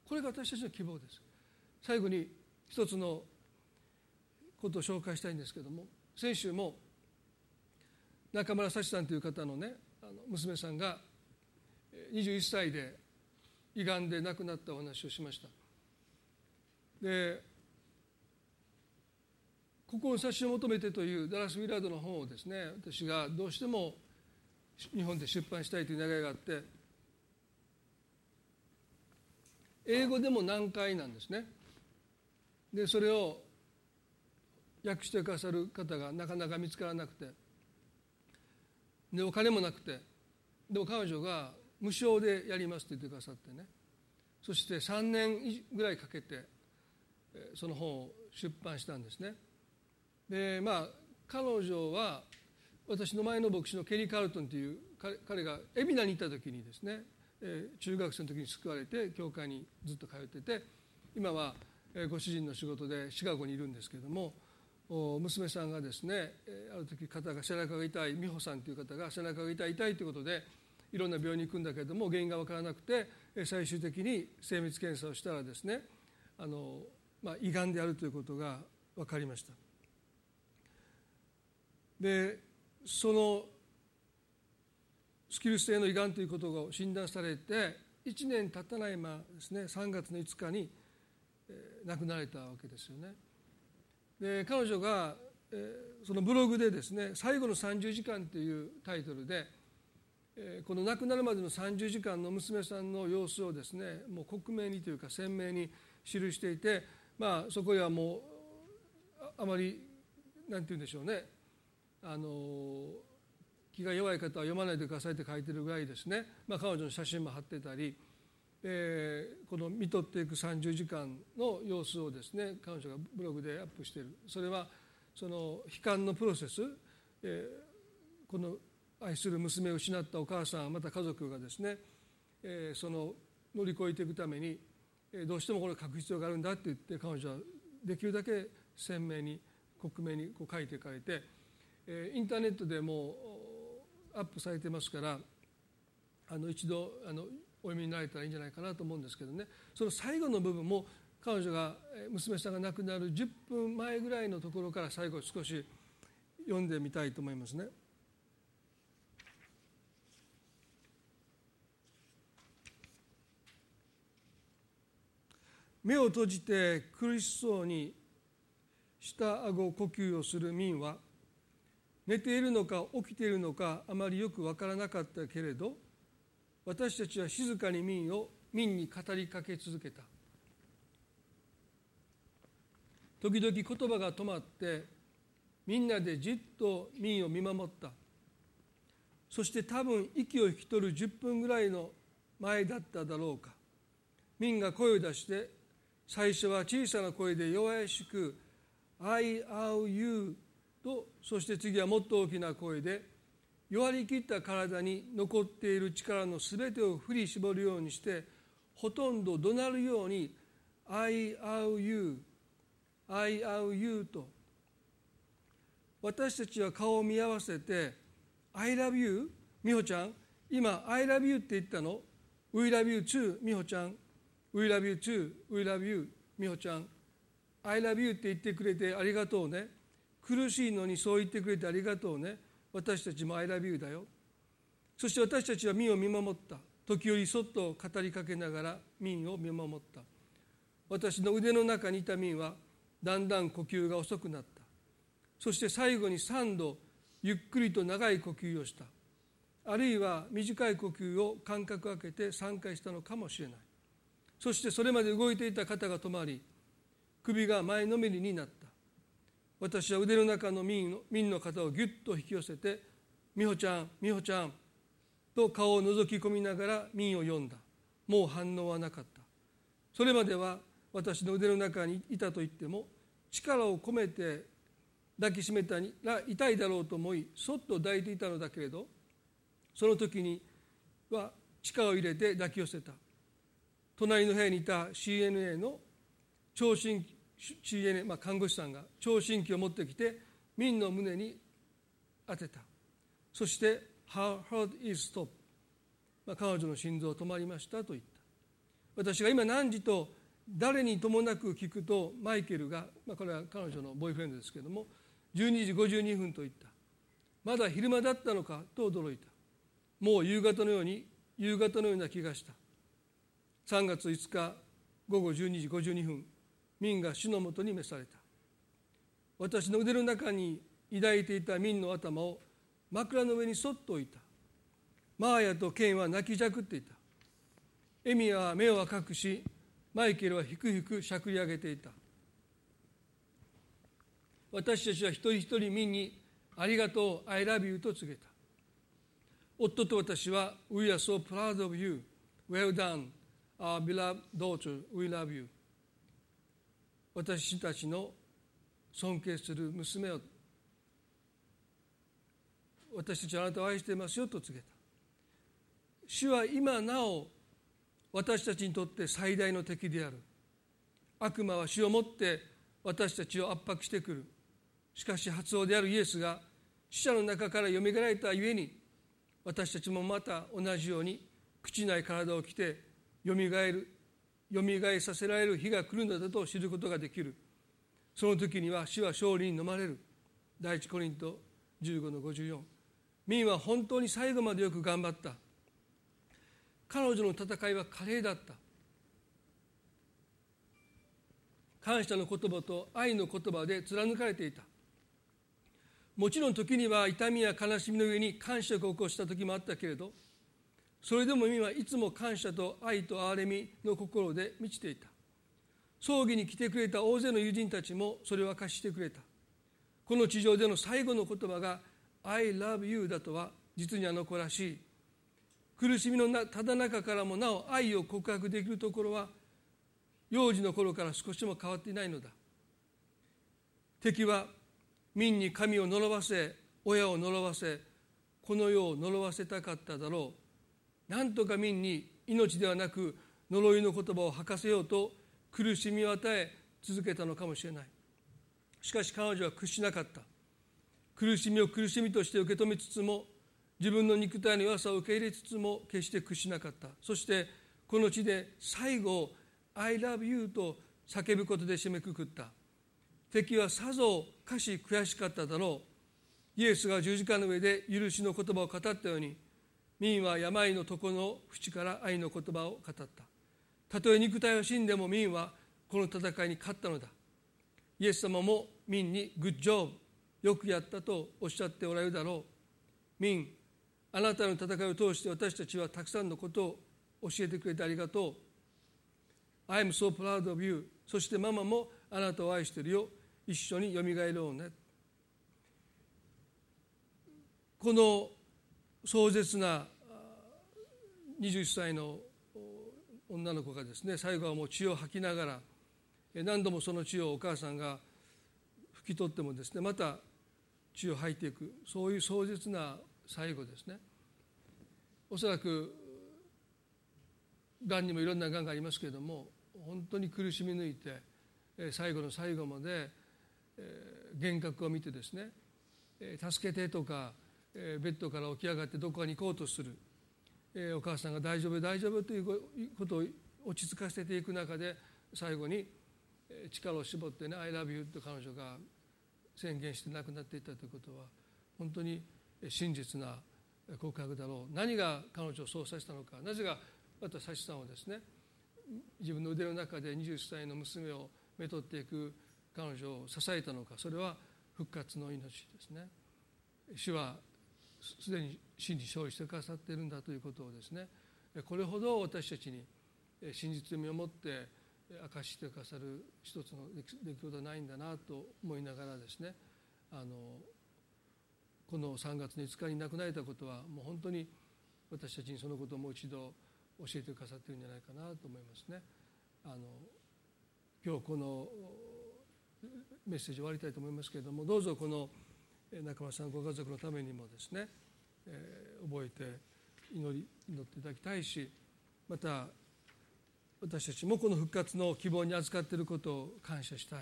これが私たちの希望です。最後に一つのことを紹介したいんですけども先週も中村幸さんという方のねあの娘さんが21歳で胃がんで亡くなったお話をしました。で「ここを差し求めて」というダラス・ウィラードの本をですね私がどうしても日本で出版したいという願いがあって英語でも難解なんですね。でそれを訳してくださる方がなかなか見つからなくて。でお金もなくて。でも彼女が無償でやりますと言ってくださってね。そして3年ぐらいかけてその本を出版したんですね。でまあ彼女は私の前の牧師のケリー・カルトンという彼が海老名に行った時にですね中学生の時に救われて教会にずっと通ってて今はご主人の仕事でシカゴにいるんですけども娘さんがですねある時肩が背中が痛い美穂さんという方が背中が痛い痛いということでいろんな病院に行くんだけれども原因が分からなくて最終的に精密検査をしたらですねあの、まあ、胃がんであるということが分かりました。でそのスキル性の胃がんということが診断されて1年経たないまですね3月の5日に、亡くなられたわけですよね。で彼女が、そのブログでですね「最後の30時間」というタイトルで、この亡くなるまでの30時間の娘さんの様子をですねもう克明にというか鮮明に記していて、まあ、そこにはもうあまりなんて言うんでしょうねあの気が弱い方は読まないでくださいって書いてるぐらいですね、まあ、彼女の写真も貼ってたり、えー、この見とっていく30時間の様子をですね彼女がブログでアップしている。それはその悲観のプロセス、えー、この愛する娘を失ったお母さんまた家族がですね、えー、その乗り越えていくために、え、どうしてもこれを書く必要があるんだって言って彼女はできるだけ鮮明に克明にこう書いて書いかれてインターネットでもアップされてますからあの一度あのお読みになれたらいいんじゃないかなと思うんですけどねその最後の部分も彼女が娘さんが亡くなる10分前ぐらいのところから最後少し読んでみたいと思いますね。目を閉じて苦しそうに下顎呼吸をする民は寝ているのか起きているのかあまりよく分からなかったけれど私たちは静かに民を民に語りかけ続けた。時々言葉が止まってみんなでじっと民を見守った。そして多分息を引き取る10分ぐらいの前だっただろうか。民が声を出して最初は小さな声で弱々しく「I owe you とそして次はもっと大きな声で弱りきった体に残っている力の全てを振り絞るようにしてほとんど怒鳴るように「I owe you I owe you」と。私たちは顔を見合わせて「I love you」美穂ちゃん今「I love you」って言ったの「We love you too」美穂ちゃん「We love you too」「We love you」美穂ちゃん「「I love you」って言ってくれてありがとうね。苦しいのにそう言ってくれてありがとうね。私たちも「I love you」だよ。そして私たちは民を見守った。時折そっと語りかけながら民を見守った。私の腕の中にいた民はだんだん呼吸が遅くなった。そして最後に3度ゆっくりと長い呼吸をした。あるいは短い呼吸を間隔空けて3回したのかもしれない。そしてそれまで動いていた肩が止まり首が前のめりになった。私は腕の中の民の民の肩をぎゅっと引き寄せて「美穂ちゃん美穂ちゃん」と顔を覗き込みながら民を読んだ。もう反応はなかった。それまでは私の腕の中にいたと言っても力を込めて抱きしめたら痛いだろうと思いそっと抱いていたのだけれどその時には力を入れて抱き寄せた。隣の部屋にいた CNA の聴診器 CNA、まあ、看護師さんが聴診器を持ってきて民の胸に当てた。そして「Her heart is stopped」まあ、彼女の心臓止まりましたと言った。私が今何時と誰にともなく聞くとマイケルが、まあ、これは彼女のボーイフレンドですけれども12時52分と言った。まだ昼間だったのかと驚いた。もう夕方のように夕方のような気がした。3月5日午後12時52分民が主のもとに召された。私の腕の中に抱いていた民の頭を枕の上にそっと置いた。マーヤとケンは泣きじゃくっていた。エミは目を赤くしマイケルはひくひくしゃくり上げていた。私たちは一人一人民に「ありがとう I love you」と告げた。夫と私は「We are so proud of you. Well done Our beloved daughter, we love you. 私たちの尊敬する娘を私たちはあなたを愛していますよと告げた。主は今なお私たちにとって最大の敵である。悪魔は死をもって私たちを圧迫してくる。しかし発音であるイエスが死者の中からよみがえったゆえに私たちもまた同じように朽ちない体を着てよみがえる。よみがえさせられる日が来るのだと知ることができる。その時には死は勝利に飲まれる。第一コリント15の54民は本当に最後までよく頑張った。彼女の戦いは華麗だった。感謝の言葉と愛の言葉で貫かれていた。もちろん時には痛みや悲しみの上に感触を起こした時もあったけれどそれでも今はいつも感謝と愛と憐れみの心で満ちていた。葬儀に来てくれた大勢の友人たちもそれを明かしてくれた。この地上での最後の言葉が「I love you」だとは実にあの子らしい。苦しみのただ中からもなお愛を告白できるところは幼児の頃から少しも変わっていないのだ。敵は民に神を呪わせ親を呪わせこの世を呪わせたかっただろう。何とか民に命ではなく呪いの言葉を吐かせようと苦しみを与え続けたのかもしれない。しかし彼女は屈しなかった。苦しみを苦しみとして受け止めつつも自分の肉体の弱さを受け入れつつも決して屈しなかった。そしてこの地で最後「I love you」と叫ぶことで締めくくった。敵はさぞかし悔しかっただろう。イエスが十字架の上で許しの言葉を語ったように民は病の床の淵から愛の言葉を語った。たとえ肉体は死んでも民はこの戦いに勝ったのだ。イエス様も民にグッジョブよくやったとおっしゃっておられるだろう。民あなたの戦いを通して私たちはたくさんのことを教えてくれてありがとう。I am so proud of you そしてママもあなたを愛してるよ。一緒によみがえろうね。この壮絶な21歳の女の子がですね最後はもう血を吐きながら何度もその血をお母さんが拭き取ってもですねまた血を吐いていくそういう壮絶な最後ですね。おそらくがんにもいろんながんがありますけれども本当に苦しみ抜いて最後の最後まで幻覚を見てですね助けてとかベッドから起き上がってどこかに行こうとする。お母さんが大丈夫大丈夫ということを落ち着かせていく中で最後に力を絞ってね「I love you」と彼女が宣言して亡くなっていったということは本当に真実な告白だろう。何が彼女をそうさせたのか。なぜかまたサシさんをですね自分の腕の中で21歳の娘をめとっていく彼女を支えたのか。それは復活の命ですね。主はすでに真に勝利してくださっているんだということをですねこれほど私たちに真実味を持って明かしてくださる一つの出来事はないんだなと思いながらですねあのこの3月の5日に亡くなれたことはもう本当に私たちにそのことをもう一度教えてくださっているんじゃないかなと思いますね。あの今日このメッセージ終わりたいと思いますけれどもどうぞこの中村さんご家族のためにもですね、えー、覚えて祈り祈っていただきたいしまた私たちもこの復活の希望に預かっていることを感謝したい。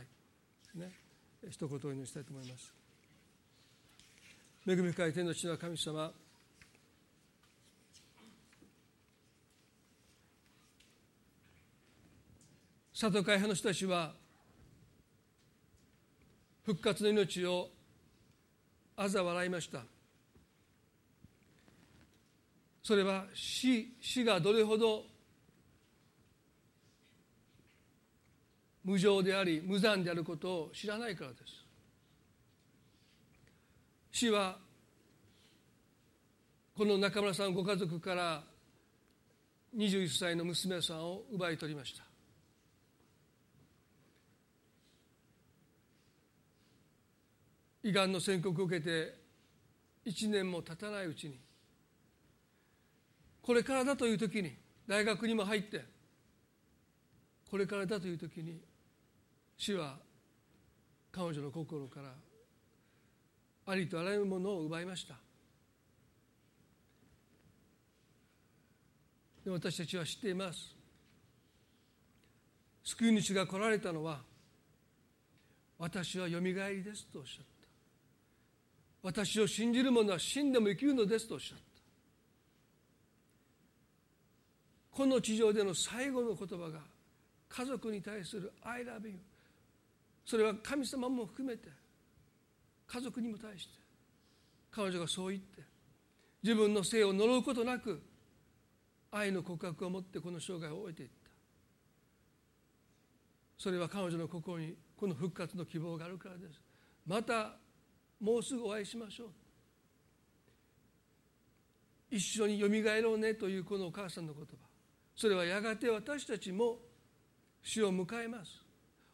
ね。一言お祈りしたいと思います。恵み深い天の地の神様佐藤会派の人たちは復活の命を嘲笑いました。それは死死がどれほど無常であり無残であることを知らないからです。死はこの中村さんご家族から21歳の娘さんを奪い取りました。胃がんの宣告を受けて1年も経たないうちにこれからだという時に大学にも入ってこれからだという時に主は彼女の心からありとあらゆるものを奪いました。で私たちは知っています。救い主が来られたのは私はよみがえりですとおっしゃった。私を信じる者は死んでも生きるのですとおっしゃった。この地上での最後の言葉が家族に対する「I love you」それは神様も含めて家族にも対して彼女がそう言って自分の性を呪うことなく愛の告白を持ってこの生涯を終えていった。それは彼女の心にこの復活の希望があるからです。またもうすぐお会いしましょう。一緒によみがえろうねというこのお母さんの言葉。それはやがて私たちも死を迎えます。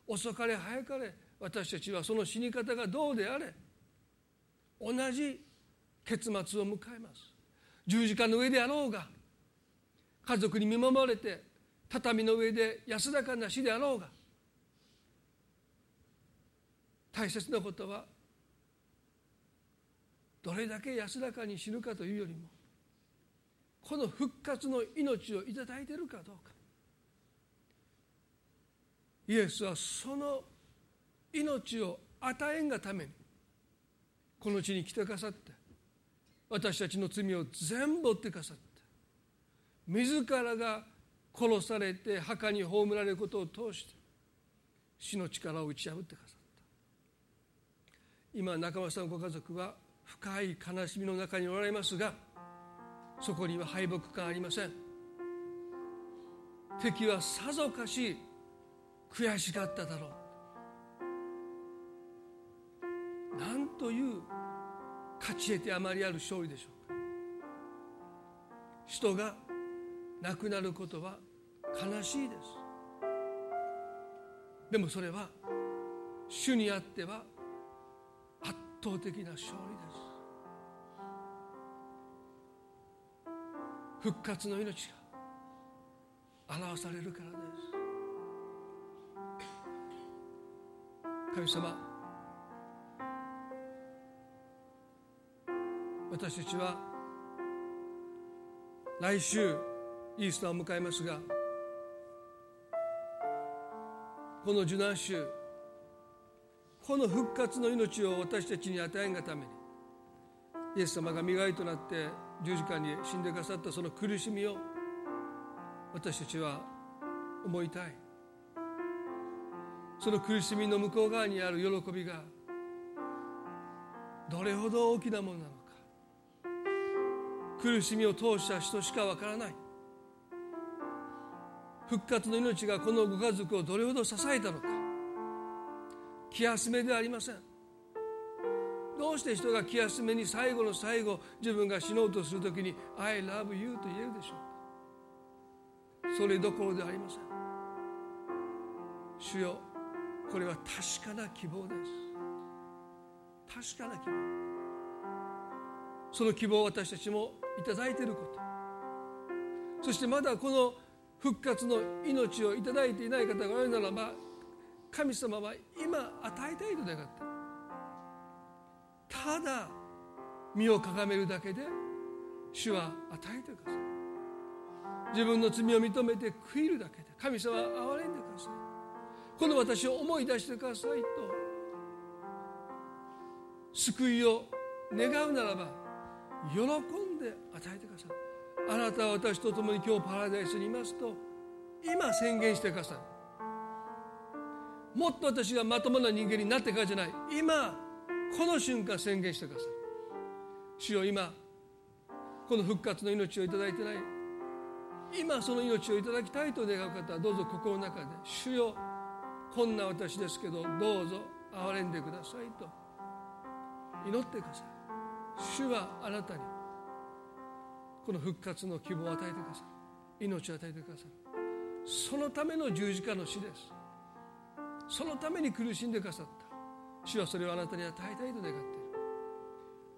遅かれ早かれ私たちはその死に方がどうであれ。同じ結末を迎えます。十字架の上であろうが家族に見守られて畳の上で安らかな死であろうが大切なことはどれだけ安らかに死ぬかというよりもこの復活の命をいただいているかどうか。イエスはその命を与えんがためにこの地に来てくださって私たちの罪を全部負ってくださって自らが殺されて墓に葬られることを通して死の力を打ち破ってくださった。今中村さんご家族は深い悲しみの中におられますがそこには敗北感ありません。敵はさぞかし悔しかっただろう。なんという勝ち得てあまりある勝利でしょうか。人が亡くなることは悲しいです。でもそれは主にあっては圧倒的な勝利です。復活の命が表されるからです。神様私たちは来週イースターを迎えますがこの受難週この復活の命を私たちに与えんがためにイエス様が身代となって十字架に死んでくださったその苦しみを私たちは思いたい。その苦しみの向こう側にある喜びがどれほど大きなものなのか。苦しみを通した人しかわからない。復活の命がこのご家族をどれほど支えたのか。気休めではありません。どうして人が気休めに最後の最後自分が死のうとするときに「I love you」と言えるでしょうか？それどころではありません。主よこれは確かな希望です。確かな希望。その希望を私たちもいただいていること。そしてまだこの復活の命をいただいていない方がおられるならば神様は今与えたいと願ってただ身をかがめるだけで主は与えてください。自分の罪を認めて悔いるだけで神様は憐れんでください。この私を思い出してくださいと救いを願うならば喜んで与えてください。あなたは私と共に今日パラダイスにいますと今宣言してください。もっと私がまともな人間になってからじゃない。今この瞬間宣言してください。主よ今この復活の命をいただいてない。今その命をいただきたいと願う方はどうぞ心の中で「主よこんな私ですけどどうぞ憐れんでください」と。祈ってください。主はあなたにこの復活の希望を与えてくださる命を与えてくださるそのための十字架の死です。そのために苦しんでくださった主はそれをあなたに与えたいと願っている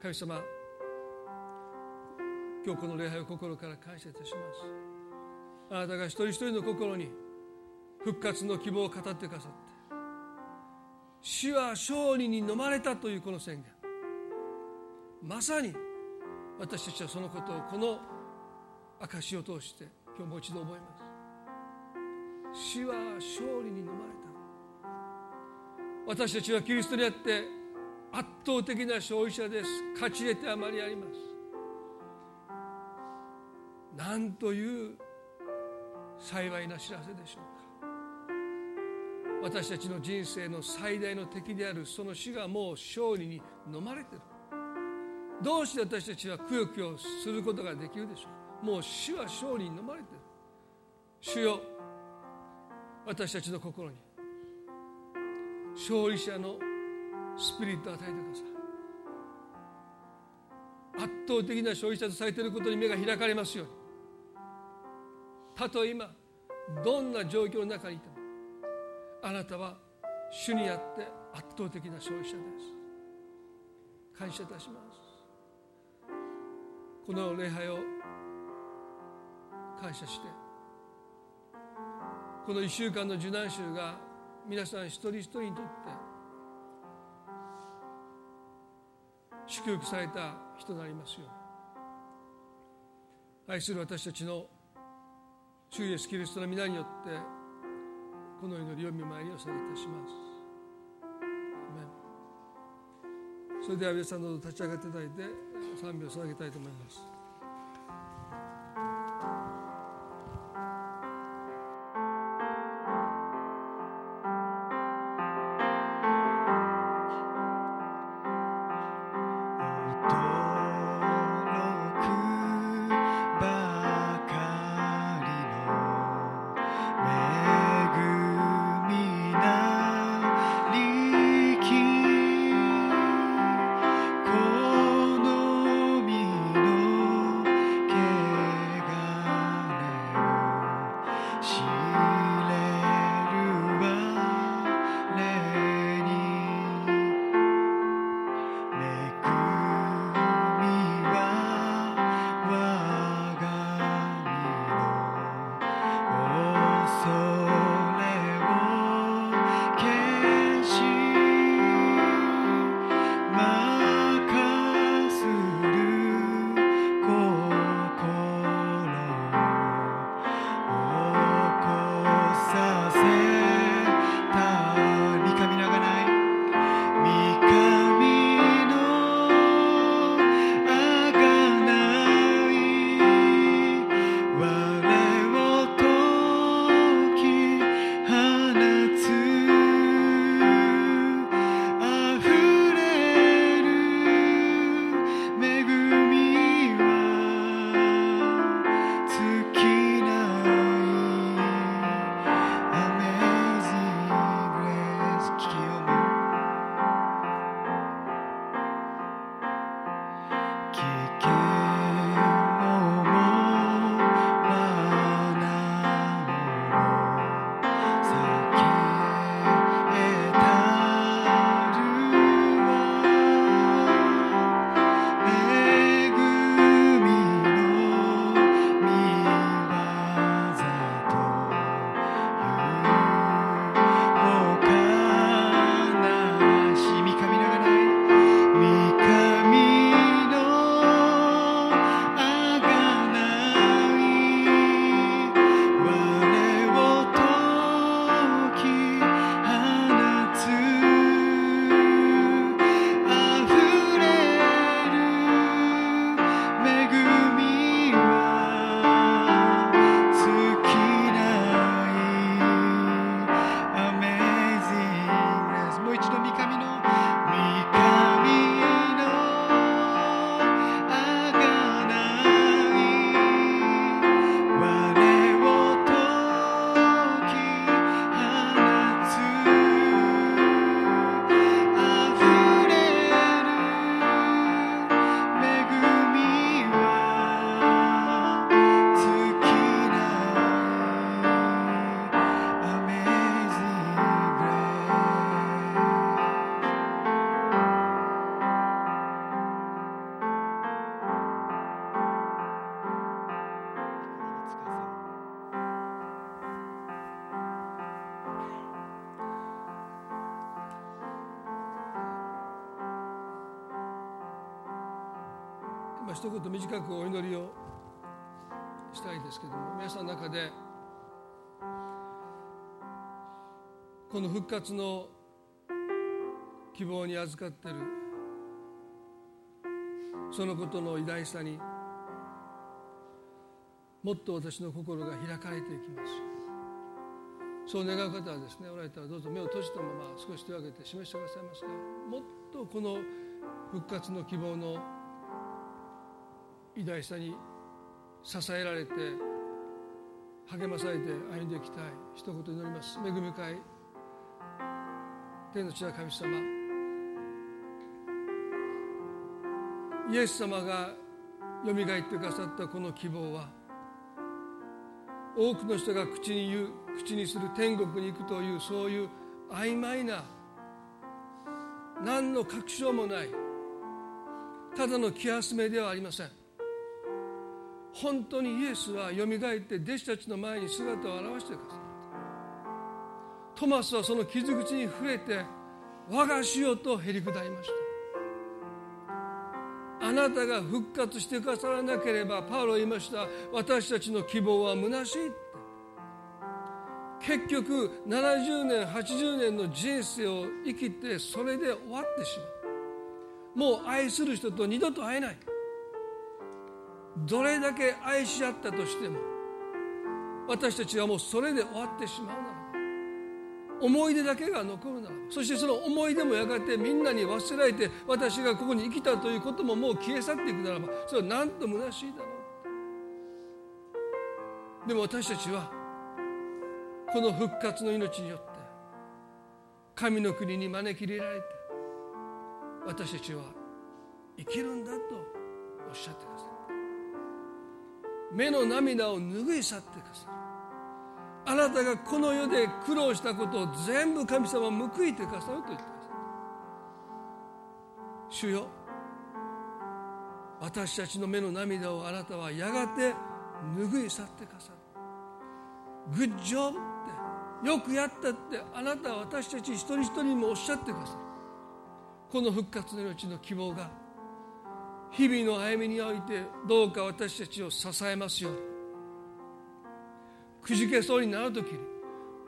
神様今日この礼拝を心から感謝いたします。あなたが一人一人の心に復活の希望を語ってくださって死は勝利に飲まれたというこの宣言。まさに私たちはそのことをこの証を通して今日もう一度覚えます。死は勝利に飲まれた。私たちはキリストにあって圧倒的な勝利者です。勝ち得てあまりあります。なんという幸いな知らせでしょうか。私たちの人生の最大の敵であるその死がもう勝利に飲まれてる。どうして私たちはくよくよすることができるでしょうもう死は勝利に飲まれてる。主よ私たちの心に。勝利者のスピリットを与えてください。圧倒的な勝利者とされていることに目が開かれますように。たとえ今どんな状況の中にいてもあなたは主にあって圧倒的な勝利者です。感謝いたします。この礼拝を感謝してこの1週間の受難週が皆さん一人一人にとって祝福された人になりますように。愛する私たちの主イエスキリストの皆によってこの祈りを見舞いにお捧げいたします。それでは皆さんどうぞ立ち上がっていただいて賛美を捧げたいと思います。一言短くお祈りをしたいですけども皆さんの中でこの復活の希望に預かってるそのことの偉大さにもっと私の心が開かれていきます。そう願う方はですねおられたらどうぞ目を閉じたまま少し手を挙げて示してくださいますがもっとこの復活の希望の偉大さに支えられて励まされて歩んでいきたい。一言祈ります。恵み深い。天の地な神様。イエス様がよみがえってくださったこの希望は多くの人が口に言う口にする天国に行くというそういう曖昧な何の確証もないただの気休めではありません。本当にイエスはよみがえって弟子たちの前に姿を現してくださったトマスはその傷口に触れて我がしよとへり下りました。あなたが復活してくださらなければパウロ言いました。私たちの希望は虚しいって結局70年80年の人生を生きてそれで終わってしまうもう愛する。人と二度と会えないどれだけ愛し合ったとしても私たちはもうそれで終わってしまうならば思い出だけが残るならばそしてその思い出もやがてみんなに忘れられて私がここに生きたということももう消え去っていくならばそれは何と虚しいだろう。でも私たちはこの復活の命によって神の国に招き入れられて私たちは生きるんだとおっしゃってください。目の涙を拭い去ってくださるあなたがこの世で苦労したことを全部神様は報いてくださると言ってくださる主よ私たちの目の涙をあなたはやがて拭い去ってくださる。グッジョブってよくやったってあなたは私たち一人一人にもおっしゃってくださる。この復活の命の希望が日々の歩みにおいてどうか私たちを支えますように。くじけそうになる時に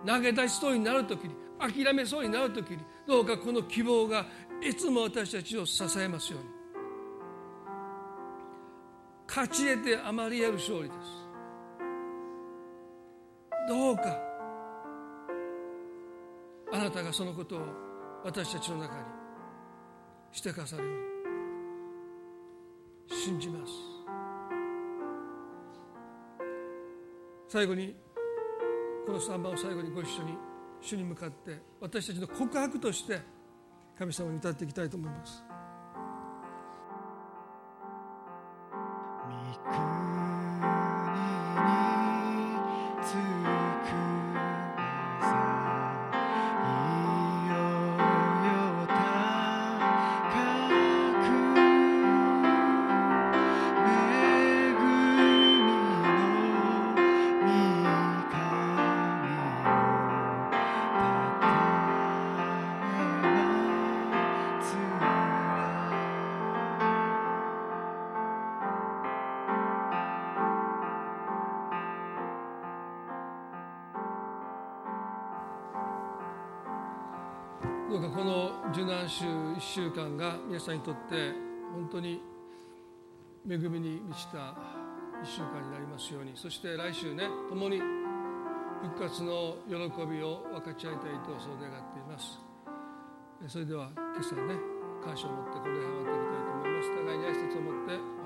投げ出しそうになる時に諦めそうになる時にどうかこの希望がいつも私たちを支えますように。勝ち得てあまりやる勝利です。どうかあなたがそのことを私たちの中にしてくださるように。信じます最後にこの3番を最後にご一緒に主に向かって私たちの告白として神様に歌っていきたいと思います。間が皆さんにとって本当に恵みに満ちた1週間になりますように。そして来週ね共に復活の喜びを分かち合いたいとそう願っています。それでは今朝ね感謝を持ってこの辺を終わっていきたいと思います。互いに挨拶を持って